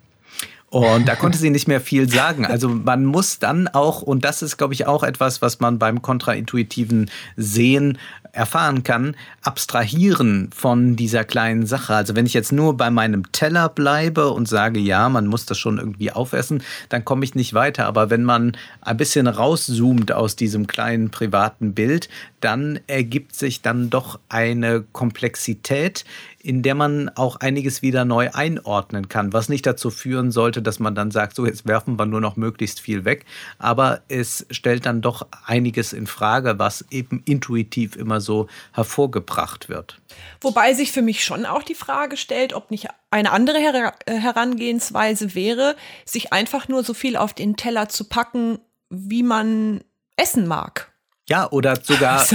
Und da konnte sie nicht mehr viel sagen. Also man muss dann auch, und das ist, glaube ich, auch etwas, was man beim kontraintuitiven Sehen erfahren kann, abstrahieren von dieser kleinen Sache. Also wenn ich jetzt nur bei meinem Teller bleibe und sage, ja, man muss das schon irgendwie aufessen, dann komme ich nicht weiter. Aber wenn man ein bisschen rauszoomt aus diesem kleinen privaten Bild, dann ergibt sich dann doch eine Komplexität, in der man auch einiges wieder neu einordnen kann, was nicht dazu führen sollte, dass man dann sagt, so jetzt werfen wir nur noch möglichst viel weg, aber es stellt dann doch einiges in Frage, was eben intuitiv immer so hervorgebracht wird. Wobei sich für mich schon auch die Frage stellt, ob nicht eine andere Her äh, Herangehensweise wäre, sich einfach nur so viel auf den Teller zu packen, wie man essen mag. Ja, oder sogar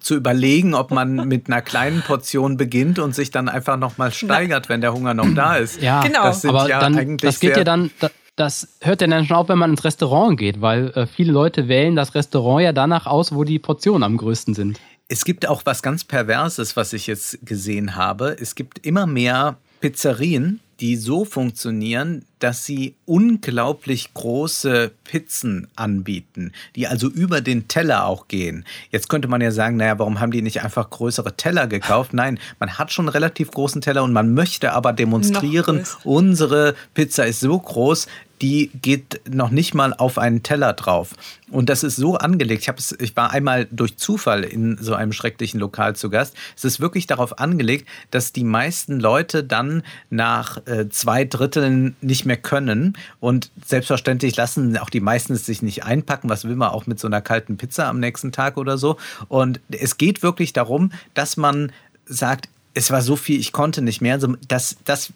zu überlegen, ob man mit einer kleinen Portion beginnt und sich dann einfach nochmal steigert, wenn der Hunger noch da ist. Ja, genau. Das aber ja dann, das geht ja dann, das hört ja dann schon auf, wenn man ins Restaurant geht, weil äh, viele Leute wählen das Restaurant ja danach aus, wo die Portionen am größten sind. Es gibt auch was ganz Perverses, was ich jetzt gesehen habe. Es gibt immer mehr Pizzerien, die so funktionieren, dass sie unglaublich große Pizzen anbieten, die also über den Teller auch gehen. Jetzt könnte man ja sagen, naja, warum haben die nicht einfach größere Teller gekauft? Nein, man hat schon einen relativ großen Teller und man möchte aber demonstrieren, unsere Pizza ist so groß, die geht noch nicht mal auf einen Teller drauf. Und das ist so angelegt. Ich, ich war einmal durch Zufall in so einem schrecklichen Lokal zu Gast. Es ist wirklich darauf angelegt, dass die meisten Leute dann nach äh, zwei Dritteln nicht mehr können. Und selbstverständlich lassen auch die meisten es sich nicht einpacken. Was will man auch mit so einer kalten Pizza am nächsten Tag oder so? Und es geht wirklich darum, dass man sagt, es war so viel, ich konnte nicht mehr. Also, dass, dass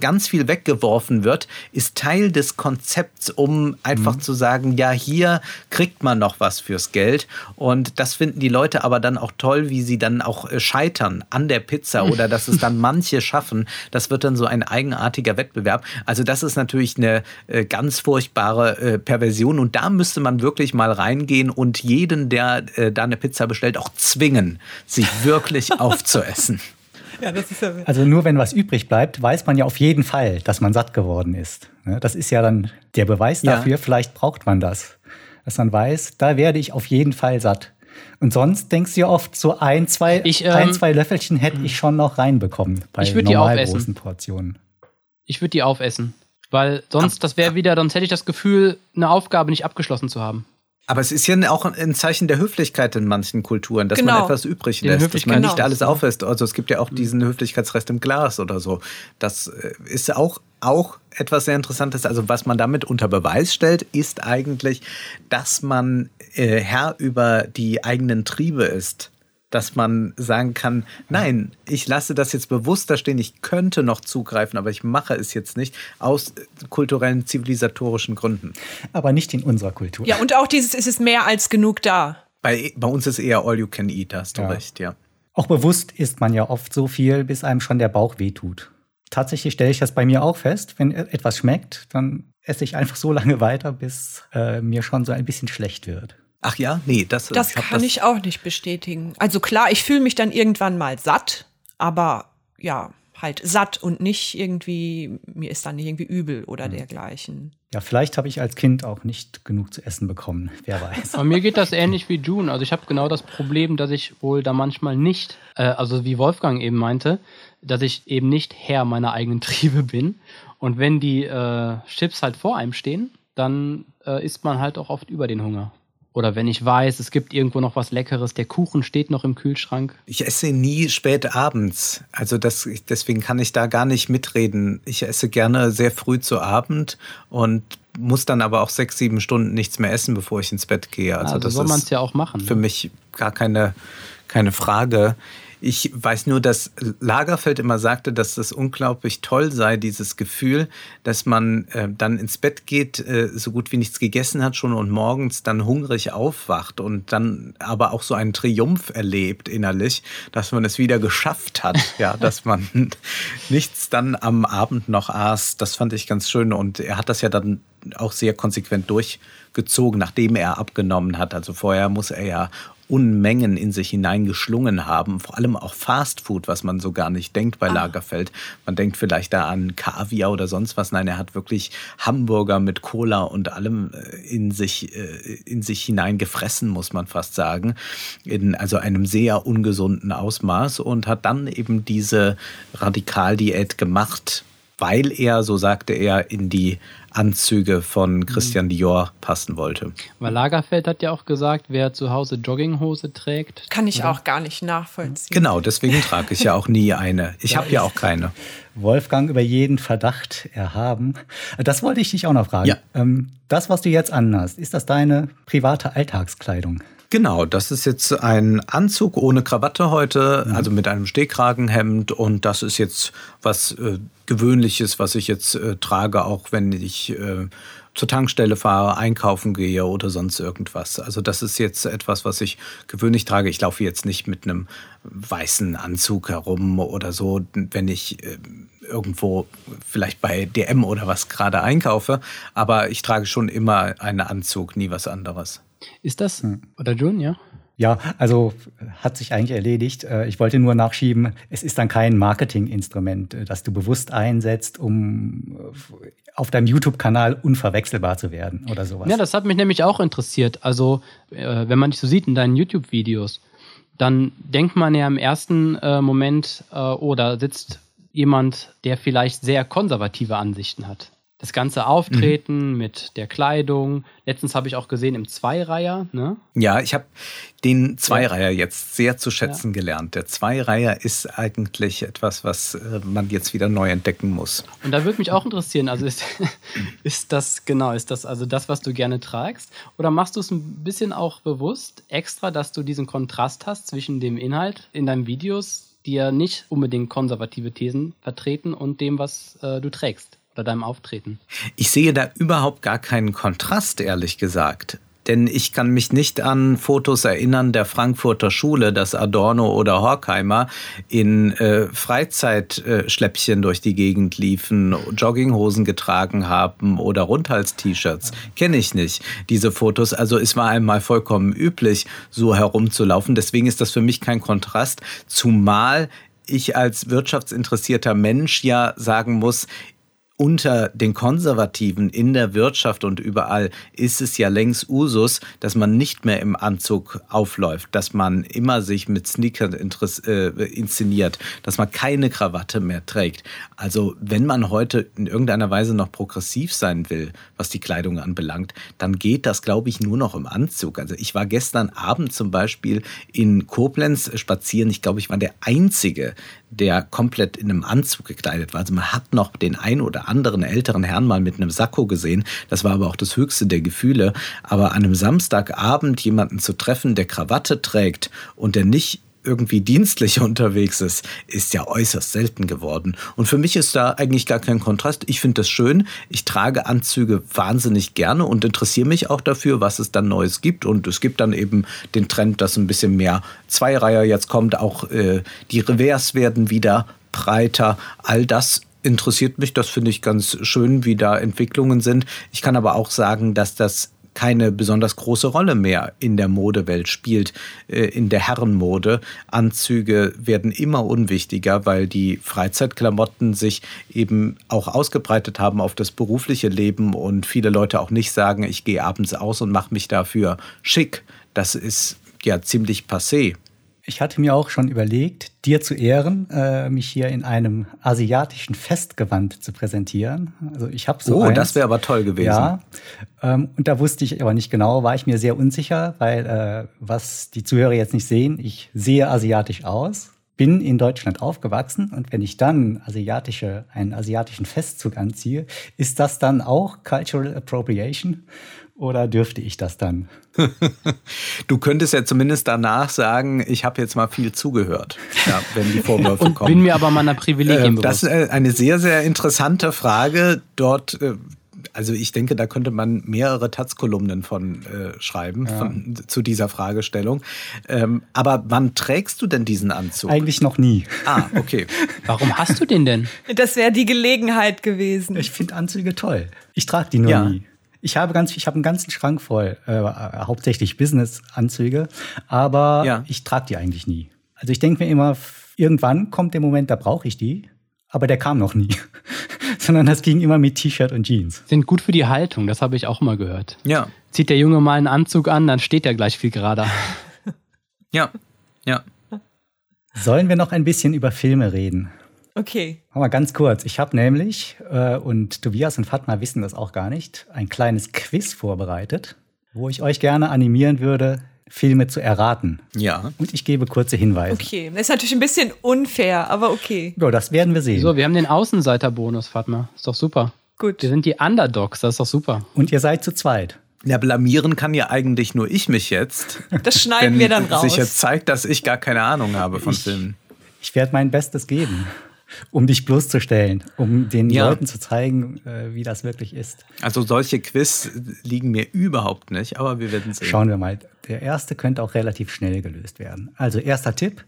ganz viel weggeworfen wird, ist Teil des Konzepts, um einfach mhm. zu sagen, ja, hier kriegt man noch was fürs Geld. Und das finden die Leute aber dann auch toll, wie sie dann auch äh, scheitern an der Pizza oder dass es dann manche schaffen. Das wird dann so ein eigenartiger Wettbewerb. Also das ist natürlich eine äh, ganz furchtbare äh, Perversion. Und da müsste man wirklich mal reingehen und jeden, der da eine Pizza bestellt, auch zwingen, sich wirklich aufzuessen. Ja, ja also nur wenn was übrig bleibt, weiß man ja auf jeden Fall, dass man satt geworden ist. Das ist ja dann der Beweis dafür, ja. vielleicht braucht man das. Dass man weiß, da werde ich auf jeden Fall satt. Und sonst denkst du ja oft, so ein, zwei, ich, ähm, ein, zwei Löffelchen hätte ich schon noch reinbekommen bei ich normal großen Portionen. Ich würde die aufessen. Weil sonst, das wäre wieder, sonst hätte ich das Gefühl, eine Aufgabe nicht abgeschlossen zu haben. Aber es ist ja auch ein Zeichen der Höflichkeit in manchen Kulturen, dass genau. man etwas übrig lässt, dass man nicht alles auflässt. Also es gibt ja auch diesen Höflichkeitsrest im Glas oder so. Das äh, ist auch, auch etwas sehr Interessantes. Also was man damit unter Beweis stellt, ist eigentlich, dass man äh, Herr über die eigenen Triebe ist dass man sagen kann, nein, ich lasse das jetzt bewusst da stehen, ich könnte noch zugreifen, aber ich mache es jetzt nicht aus kulturellen, zivilisatorischen Gründen. Aber nicht in unserer Kultur. Ja, und auch dieses, ist es mehr als genug da. Bei, bei uns ist eher all you can eat, hast du ja. recht, ja. Auch bewusst isst man ja oft so viel, bis einem schon der Bauch wehtut. Tatsächlich stelle ich das bei mir auch fest, wenn e-, etwas schmeckt, dann esse ich einfach so lange weiter, bis äh, mir schon so ein bisschen schlecht wird. Ach ja, nee, das, das kann das ich auch nicht bestätigen. Also klar, ich fühle mich dann irgendwann mal satt, aber ja, halt satt und nicht irgendwie, mir ist dann nicht irgendwie übel oder mhm. dergleichen. Ja, vielleicht habe ich als Kind auch nicht genug zu essen bekommen, wer weiß. Aber mir geht das ähnlich wie June. Also ich habe genau das Problem, dass ich wohl da manchmal nicht, äh, also wie Wolfgang eben meinte, dass ich eben nicht Herr meiner eigenen Triebe bin. Und wenn die äh, Chips halt vor einem stehen, dann äh, isst man halt auch oft über den Hunger. Oder wenn ich weiß, es gibt irgendwo noch was Leckeres, der Kuchen steht noch im Kühlschrank. Ich esse nie spät abends. Also das, deswegen kann ich da gar nicht mitreden. Ich esse gerne sehr früh zu Abend und muss dann aber auch sechs, sieben Stunden nichts mehr essen, bevor ich ins Bett gehe. Also, also das soll man es ja auch machen. Für ne? mich gar keine, keine Frage. Ich weiß nur, dass Lagerfeld immer sagte, dass das unglaublich toll sei, dieses Gefühl, dass man äh, dann ins Bett geht, äh, so gut wie nichts gegessen hat schon und morgens dann hungrig aufwacht und dann aber auch so einen Triumph erlebt innerlich, dass man es wieder geschafft hat, ja, dass man nichts dann am Abend noch aß. Das fand ich ganz schön und er hat das ja dann auch sehr konsequent durchgezogen, nachdem er abgenommen hat. Also vorher muss er ja Unmengen in sich hineingeschlungen haben, vor allem auch Fastfood, was man so gar nicht denkt bei ah. Lagerfeld. Man denkt vielleicht da an Kaviar oder sonst was. Nein, er hat wirklich Hamburger mit Cola und allem äh, in sich, äh, in sich hineingefressen, muss man fast sagen, in also einem sehr ungesunden Ausmaß und hat dann eben diese Radikaldiät gemacht, weil er, so sagte er, in die Anzüge von Christian Dior passen wollte. Weil Lagerfeld hat ja auch gesagt, wer zu Hause Jogginghose trägt. Kann ich oder? auch gar nicht nachvollziehen. Genau, deswegen trage ich ja auch nie eine. Ich habe ja auch keine. Wolfgang über jeden Verdacht erhaben. Das wollte ich dich auch noch fragen. Ja. Ähm, das, was du jetzt anhast, ist das deine private Alltagskleidung? Genau, das ist jetzt ein Anzug ohne Krawatte heute, mhm. also mit einem Stehkragenhemd und das ist jetzt was äh, Gewöhnliches, was ich jetzt äh, trage, auch wenn ich äh, zur Tankstelle fahre, einkaufen gehe oder sonst irgendwas. Also das ist jetzt etwas, was ich gewöhnlich trage. Ich laufe jetzt nicht mit einem weißen Anzug herum oder so, wenn ich äh, irgendwo vielleicht bei DM oder was gerade einkaufe. Aber ich trage schon immer einen Anzug, nie was anderes. Ist das, hm. oder June, ja? Ja, also hat sich eigentlich erledigt. Äh, ich wollte nur nachschieben, es ist dann kein Marketinginstrument, äh, das du bewusst einsetzt, um äh, auf deinem YouTube-Kanal unverwechselbar zu werden oder sowas. Ja, das hat mich nämlich auch interessiert. Also, wenn man dich so sieht in deinen YouTube-Videos, dann denkt man ja im ersten Moment, oh, da sitzt jemand, der vielleicht sehr konservative Ansichten hat das ganze Auftreten mhm. mit der Kleidung. Letztens habe ich auch gesehen im Zweireiher. Ne? Ja, ich habe den Zweireiher jetzt sehr zu schätzen ja. gelernt. Der Zweireiher ist eigentlich etwas, was äh, man jetzt wieder neu entdecken muss. Und da würde mich auch interessieren, also ist, ist das genau, ist das also das, was du gerne tragst? Oder machst du es ein bisschen auch bewusst extra, dass du diesen Kontrast hast zwischen dem Inhalt in deinen Videos, die ja nicht unbedingt konservative Thesen vertreten und dem, was äh, du trägst? Bei deinem Auftreten? Ich sehe da überhaupt gar keinen Kontrast, ehrlich gesagt. Denn ich kann mich nicht an Fotos erinnern der Frankfurter Schule, dass Adorno oder Horkheimer in äh, Freizeitschläppchen äh, durch die Gegend liefen, Jogginghosen getragen haben oder Rundhals-T-Shirts. Kenne ich nicht, diese Fotos. Also es war einmal vollkommen üblich, so herumzulaufen. Deswegen ist das für mich kein Kontrast. Zumal ich als wirtschaftsinteressierter Mensch ja sagen muss, unter den Konservativen in der Wirtschaft und überall ist es ja längst Usus, dass man nicht mehr im Anzug aufläuft, dass man immer sich mit Sneakern äh, inszeniert, dass man keine Krawatte mehr trägt. Also wenn man heute in irgendeiner Weise noch progressiv sein will, was die Kleidung anbelangt, dann geht das, glaube ich, nur noch im Anzug. Also ich war gestern Abend zum Beispiel in Koblenz spazieren. Ich glaube, ich war der Einzige, der komplett in einem Anzug gekleidet war. Also man hat noch den ein oder anderen älteren Herrn mal mit einem Sakko gesehen. Das war aber auch das höchste der Gefühle. Aber an einem Samstagabend jemanden zu treffen, der Krawatte trägt und der nicht irgendwie dienstlich unterwegs ist, ist ja äußerst selten geworden. Und für mich ist da eigentlich gar kein Kontrast. Ich finde das schön. Ich trage Anzüge wahnsinnig gerne und interessiere mich auch dafür, was es dann Neues gibt. Und es gibt dann eben den Trend, dass ein bisschen mehr Zweireiher jetzt kommt. Auch äh, die Revers werden wieder breiter. All das interessiert mich. Das finde ich ganz schön, wie da Entwicklungen sind. Ich kann aber auch sagen, dass das keine besonders große Rolle mehr in der Modewelt spielt, äh, in der Herrenmode. Anzüge werden immer unwichtiger, weil die Freizeitklamotten sich eben auch ausgebreitet haben auf das berufliche Leben und viele Leute auch nicht sagen, ich gehe abends aus und mache mich dafür schick. Das ist ja ziemlich passé. Ich hatte mir auch schon überlegt, dir zu ehren, äh, mich hier in einem asiatischen Festgewand zu präsentieren. Also ich habe so Oh, eins. das wäre aber toll gewesen. Ja, ähm, und da wusste ich aber nicht genau, war ich mir sehr unsicher, weil äh, was die Zuhörer jetzt nicht sehen, ich sehe asiatisch aus, bin in Deutschland aufgewachsen und wenn ich dann asiatische, einen asiatischen Festzug anziehe, ist das dann auch Cultural Appropriation oder dürfte ich das dann? Du könntest ja zumindest danach sagen, ich habe jetzt mal viel zugehört, ja, wenn die Vorwürfe Und kommen. bin mir aber meiner Privilegien Ähm, das ist äh, eine sehr, sehr interessante Frage. Dort, äh, also ich denke, da könnte man mehrere Taz-Kolumnen von äh, schreiben von, zu dieser Fragestellung. Ähm, aber wann trägst du denn diesen Anzug? Eigentlich noch nie. ah, okay. Warum hast du den denn? Das wäre die Gelegenheit gewesen. Ich finde Anzüge toll. Ich trage die nur Ja. nie. Ich habe ganz, ich habe einen ganzen Schrank voll, äh, hauptsächlich Business-Anzüge, aber Ja. ich trage die eigentlich nie. Also ich denke mir immer, irgendwann kommt der Moment, da brauche ich die, aber der kam noch nie. Sondern das ging immer mit T-Shirt und Jeans. Sind gut für die Haltung, das habe ich auch mal gehört. Ja, Zieht der Junge mal einen Anzug an, dann steht er gleich viel gerader. ja, ja. Sollen wir noch ein bisschen über Filme reden? Okay. Wir ganz kurz. Ich habe nämlich, äh, und Tobias und Fatma wissen das auch gar nicht, ein kleines Quiz vorbereitet, wo ich euch gerne animieren würde, Filme zu erraten. Ja. Und ich gebe kurze Hinweise. Okay. Das ist natürlich ein bisschen unfair, aber okay. Ja, das werden wir sehen. So, wir haben den Außenseiterbonus, Fatma. Ist doch super. Gut. Wir sind die Underdogs, das ist doch super. Und ihr seid zu zweit. Ja, blamieren kann ja eigentlich nur ich mich jetzt. Das schneiden wenn wir dann raus. sich jetzt zeigt, dass ich gar keine Ahnung habe von Ich- Filmen. Ich werde mein Bestes geben, um dich bloßzustellen, um den Ja. Leuten zu zeigen, äh, wie das wirklich ist. Also solche Quiz liegen mir überhaupt nicht, aber wir werden sehen. Schauen wir mal. Der erste könnte auch relativ schnell gelöst werden. Also erster Tipp.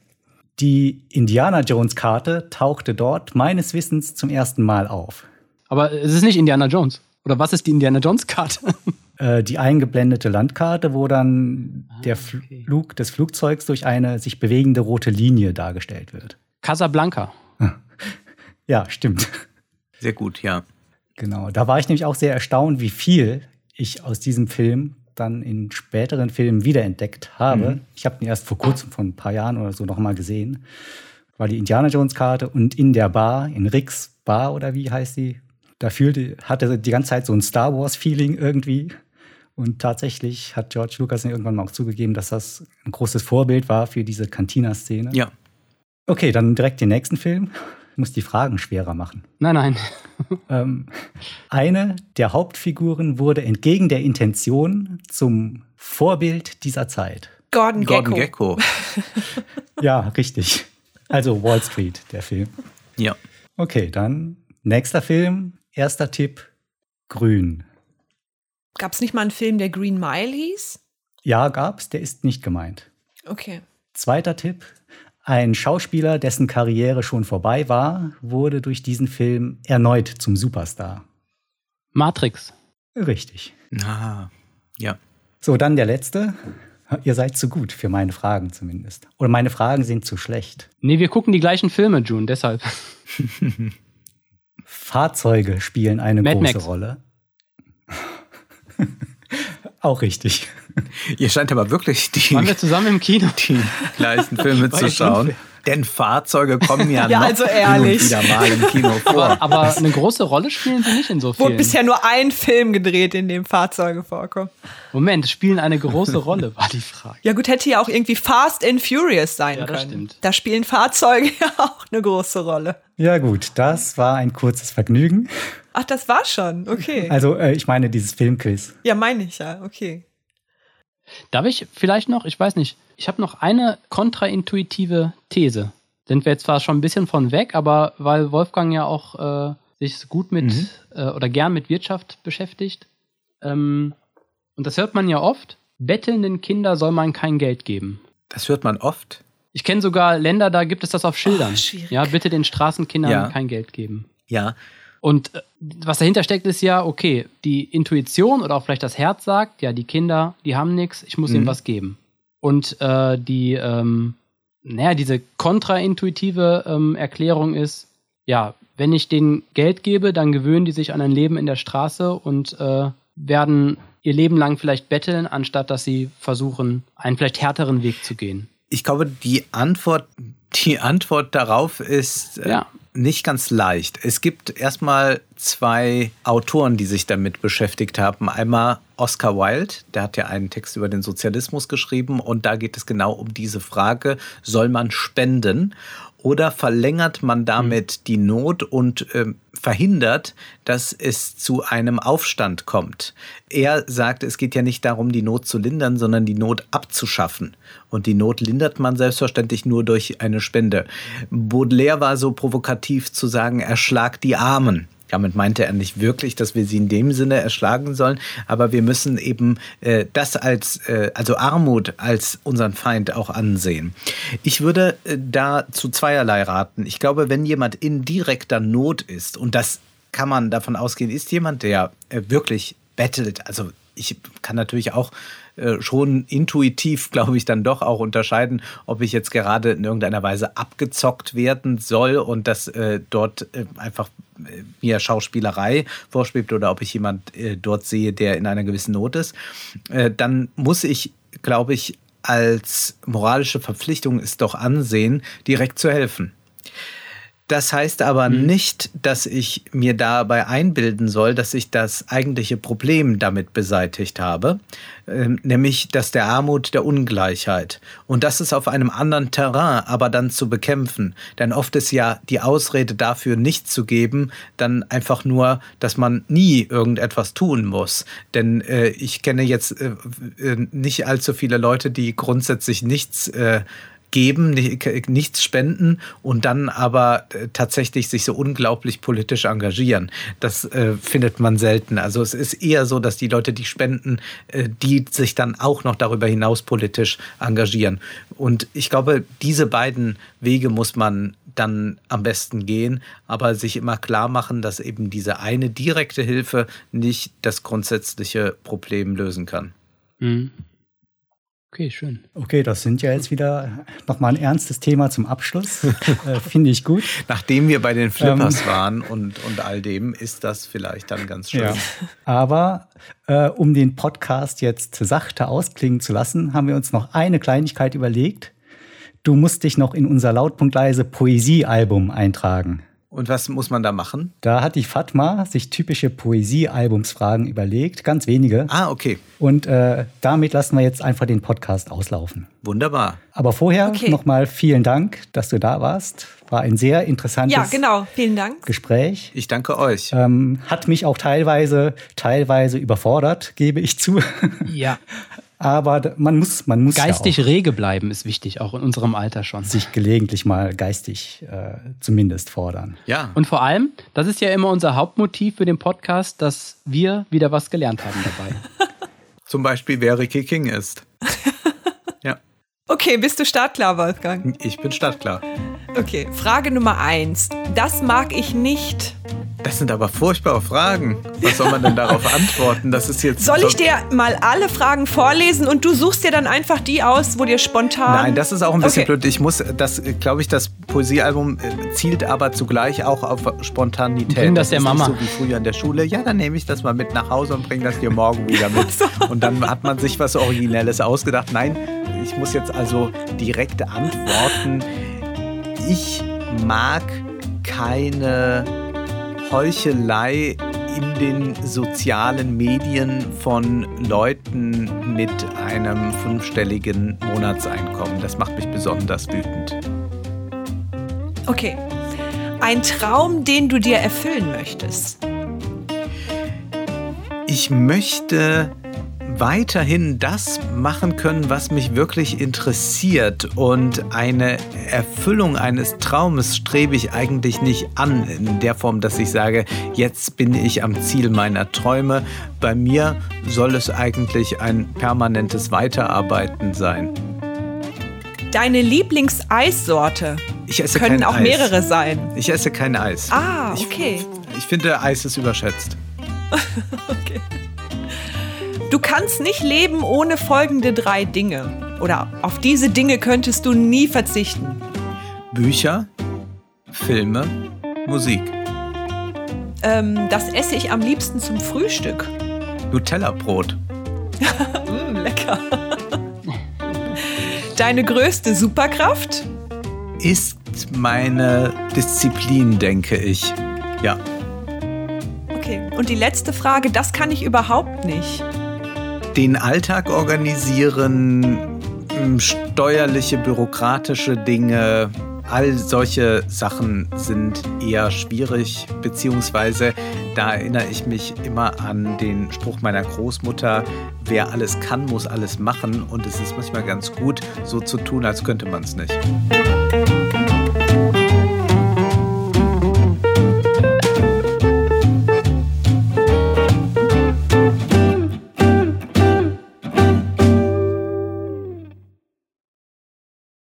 Die Indiana Jones Karte tauchte dort meines Wissens zum ersten Mal auf. Aber es ist nicht Indiana Jones. Oder was ist die Indiana Jones-Karte? Äh, die eingeblendete Landkarte, wo dann der Fl- okay. Flug des Flugzeugs durch eine sich bewegende rote Linie dargestellt wird. Casablanca. Ja, stimmt. Sehr gut, ja. Genau, da war ich nämlich auch sehr erstaunt, wie viel ich aus diesem Film dann in späteren Filmen wiederentdeckt habe. Ich habe den erst vor kurzem, vor ein paar Jahren oder so, noch mal gesehen. War die Indiana Jones Karte und in der Bar, in Ricks Bar oder wie heißt die, da fühlte, hatte die ganze Zeit so ein Star Wars Feeling irgendwie. Und tatsächlich hat George Lucas irgendwann mal auch zugegeben, dass das ein großes Vorbild war für diese Cantina-Szene. Ja. Okay, dann direkt den nächsten Film. Ich muss die Fragen schwerer machen. Nein, nein. Ähm, eine der Hauptfiguren wurde entgegen der Intention zum Vorbild dieser Zeit. Gordon Gecko. Gordon Gecko. Ja, richtig. Also Wall Street, der Film. Ja. Okay, dann nächster Film. Erster Tipp: Grün. Gab es nicht mal einen Film, der Green Mile hieß? Ja, gab's, der ist nicht gemeint. Okay. Zweiter Tipp: Ein Schauspieler, dessen Karriere schon vorbei war, wurde durch diesen Film erneut zum Superstar. Matrix. Richtig. Ah, ja. So, dann der letzte. Ihr seid zu gut für meine Fragen zumindest. Oder meine Fragen sind zu schlecht. Nee, wir gucken die gleichen Filme, June, deshalb. Fahrzeuge spielen eine Mad große Max. Rolle. Auch richtig. Ihr scheint aber wirklich die, Waren wir zusammen im Kino? die gleichen Filme zu schauen. Denn Fahrzeuge kommen ja, Ja, noch also hin ehrlich. und wieder mal im Kino vor. Aber, aber eine große Rolle spielen sie nicht in so Wurde vielen. bisher nur ein Film gedreht, in dem Fahrzeuge vorkommen. Moment, spielen eine große Rolle, war die Frage. Ja gut, hätte ja auch irgendwie Fast and Furious sein Ja, das können. stimmt. Da spielen Fahrzeuge ja auch eine große Rolle. Ja gut, das war ein kurzes Vergnügen. Ach, das war schon. Okay. Also äh, ich meine dieses Filmquiz. Ja, meine ich ja. Okay. Darf ich vielleicht noch, ich weiß nicht, ich habe noch eine kontraintuitive These. Sind wir jetzt zwar schon ein bisschen von weg, aber weil Wolfgang ja auch äh, sich gut mit Mhm. äh, oder gern mit Wirtschaft beschäftigt, ähm, und das hört man ja oft, bettelnden Kinder soll man kein Geld geben. Das hört man oft. Ich kenne sogar Länder, da gibt es das auf Schildern. schwierig. ja, bitte den Straßenkindern Ja. kein Geld geben. Ja. Und äh, was dahinter steckt, ist ja, okay, die Intuition oder auch vielleicht das Herz sagt, ja, die Kinder, die haben nichts, ich muss mhm. ihnen was geben. Und äh, die, ähm, naja, diese kontraintuitive ähm, Erklärung ist, ja, wenn ich denen Geld gebe, dann gewöhnen die sich an ein Leben in der Straße und äh, werden ihr Leben lang vielleicht betteln, anstatt dass sie versuchen, einen vielleicht härteren Weg zu gehen. Ich glaube, die Antwort, die Antwort darauf ist äh, ja. Nicht ganz leicht. Es gibt erstmal zwei Autoren, die sich damit beschäftigt haben. Einmal Oscar Wilde, der hat ja einen Text über den Sozialismus geschrieben und da geht es genau um diese Frage, soll man spenden? Oder verlängert man damit mhm. die Not und äh, verhindert, dass es zu einem Aufstand kommt? Er sagt, es geht ja nicht darum, die Not zu lindern, sondern die Not abzuschaffen. Und die Not lindert man selbstverständlich nur durch eine Spende. Baudelaire war so provokativ zu sagen, erschlag die Armen. Damit meinte er nicht wirklich, dass wir sie in dem Sinne erschlagen sollen, aber wir müssen eben äh, das als, äh, also Armut als unseren Feind auch ansehen. Ich würde äh, da zu zweierlei raten. Ich glaube, wenn jemand in direkter Not ist, und das kann man davon ausgehen, ist jemand, der äh, wirklich bettelt, also ich kann natürlich auch schon intuitiv, glaube ich, dann doch auch unterscheiden, ob ich jetzt gerade in irgendeiner Weise abgezockt werden soll und das äh, dort äh, einfach äh, mir Schauspielerei vorschwebt oder ob ich jemand äh, dort sehe, der in einer gewissen Not ist, dann muss ich, glaube ich, als moralische Verpflichtung es doch ansehen, direkt zu helfen. Das heißt aber mhm. nicht, dass ich mir dabei einbilden soll, dass ich das eigentliche Problem damit beseitigt habe, ähm, nämlich das der Armut, der Ungleichheit. Und das ist auf einem anderen Terrain aber dann zu bekämpfen. Denn oft ist ja die Ausrede dafür nicht zu geben, dann einfach nur, dass man nie irgendetwas tun muss. Denn äh, ich kenne jetzt äh, äh nicht allzu viele Leute, die grundsätzlich nichts äh, geben, nichts spenden und dann aber äh, tatsächlich sich so unglaublich politisch engagieren. Das äh, findet man selten. Also es ist eher so, dass die Leute, die spenden, äh, die sich dann auch noch darüber hinaus politisch engagieren. Und ich glaube, diese beiden Wege muss man dann am besten gehen, aber sich immer klar machen, dass eben diese eine direkte Hilfe nicht das grundsätzliche Problem lösen kann. Mhm. Okay, schön. Okay, das sind ja jetzt wieder nochmal ein ernstes Thema zum Abschluss. äh, Finde ich gut. Nachdem wir bei den Flippers ähm, waren und, und all dem, ist das vielleicht dann ganz schön. Ja. Aber äh, um den Podcast jetzt sachte ausklingen zu lassen, haben wir uns noch eine Kleinigkeit überlegt. Du musst dich noch in unser lautpunktleise Poesiealbum eintragen. Und was muss man da machen? Da hat die Fatma sich typische Poesie-Albumsfragen überlegt, ganz wenige. Ah, okay. Und äh, damit lassen wir jetzt einfach den Podcast auslaufen. Wunderbar. Aber vorher okay. nochmal vielen Dank, dass du da warst. War ein sehr interessantes ja, genau. vielen Dank. Gespräch. Ich danke euch. Ähm, hat mich auch teilweise, teilweise überfordert, gebe ich zu. Ja. Aber man muss, man muss geistig ja rege bleiben ist wichtig, auch in unserem Alter schon. Sich gelegentlich mal geistig äh, zumindest fordern. Ja. Und vor allem, das ist ja immer unser Hauptmotiv für den Podcast, dass wir wieder was gelernt haben dabei. Zum Beispiel, wer Ricky King ist. ja. Okay, bist du startklar, Wolfgang? Ich bin startklar. Okay, Frage Nummer eins. Das mag ich nicht. Das sind aber furchtbare Fragen. Was soll man denn darauf antworten? Das ist jetzt. Soll ich dir mal alle Fragen vorlesen und du suchst dir dann einfach die aus, wo dir spontan. Nein, das ist auch ein bisschen okay. blöd. Ich muss, das glaube ich, das Poesiealbum äh, zielt aber zugleich auch auf Spontanität. Bring das, das der Mama. so wie früher in der Schule. Ja, dann nehme ich das mal mit nach Hause und bringe das dir morgen wieder mit. Und dann hat man sich was Originelles ausgedacht. Nein, ich muss jetzt also direkt antworten. Ich mag keine Heuchelei in den sozialen Medien von Leuten mit einem fünfstelligen Monatseinkommen. Das macht mich besonders wütend. Okay. Ein Traum, den du dir erfüllen möchtest. Ich möchte weiterhin das machen können, was mich wirklich interessiert. Und eine Erfüllung eines Traumes strebe ich eigentlich nicht an, in der Form, dass ich sage, jetzt bin ich am Ziel meiner Träume. Bei mir soll es eigentlich ein permanentes Weiterarbeiten sein. Deine Lieblingseissorte? Ich esse Können auch Eis. mehrere sein. Ich esse kein Eis. Ah, okay. Ich, Ich finde, Eis ist überschätzt. okay. Du kannst nicht leben ohne folgende drei Dinge. Oder auf diese Dinge könntest du nie verzichten. Bücher, Filme, Musik. Ähm, das esse ich am liebsten zum Frühstück. Nutella-Brot. mm, lecker. Deine größte Superkraft? Ist meine Disziplin, denke ich. Ja. Okay. Und die letzte Frage, das kann ich überhaupt nicht. Den Alltag organisieren, steuerliche, bürokratische Dinge, all solche Sachen sind eher schwierig, beziehungsweise da erinnere ich mich immer an den Spruch meiner Großmutter, wer alles kann, muss alles machen und es ist manchmal ganz gut, so zu tun, als könnte man es nicht.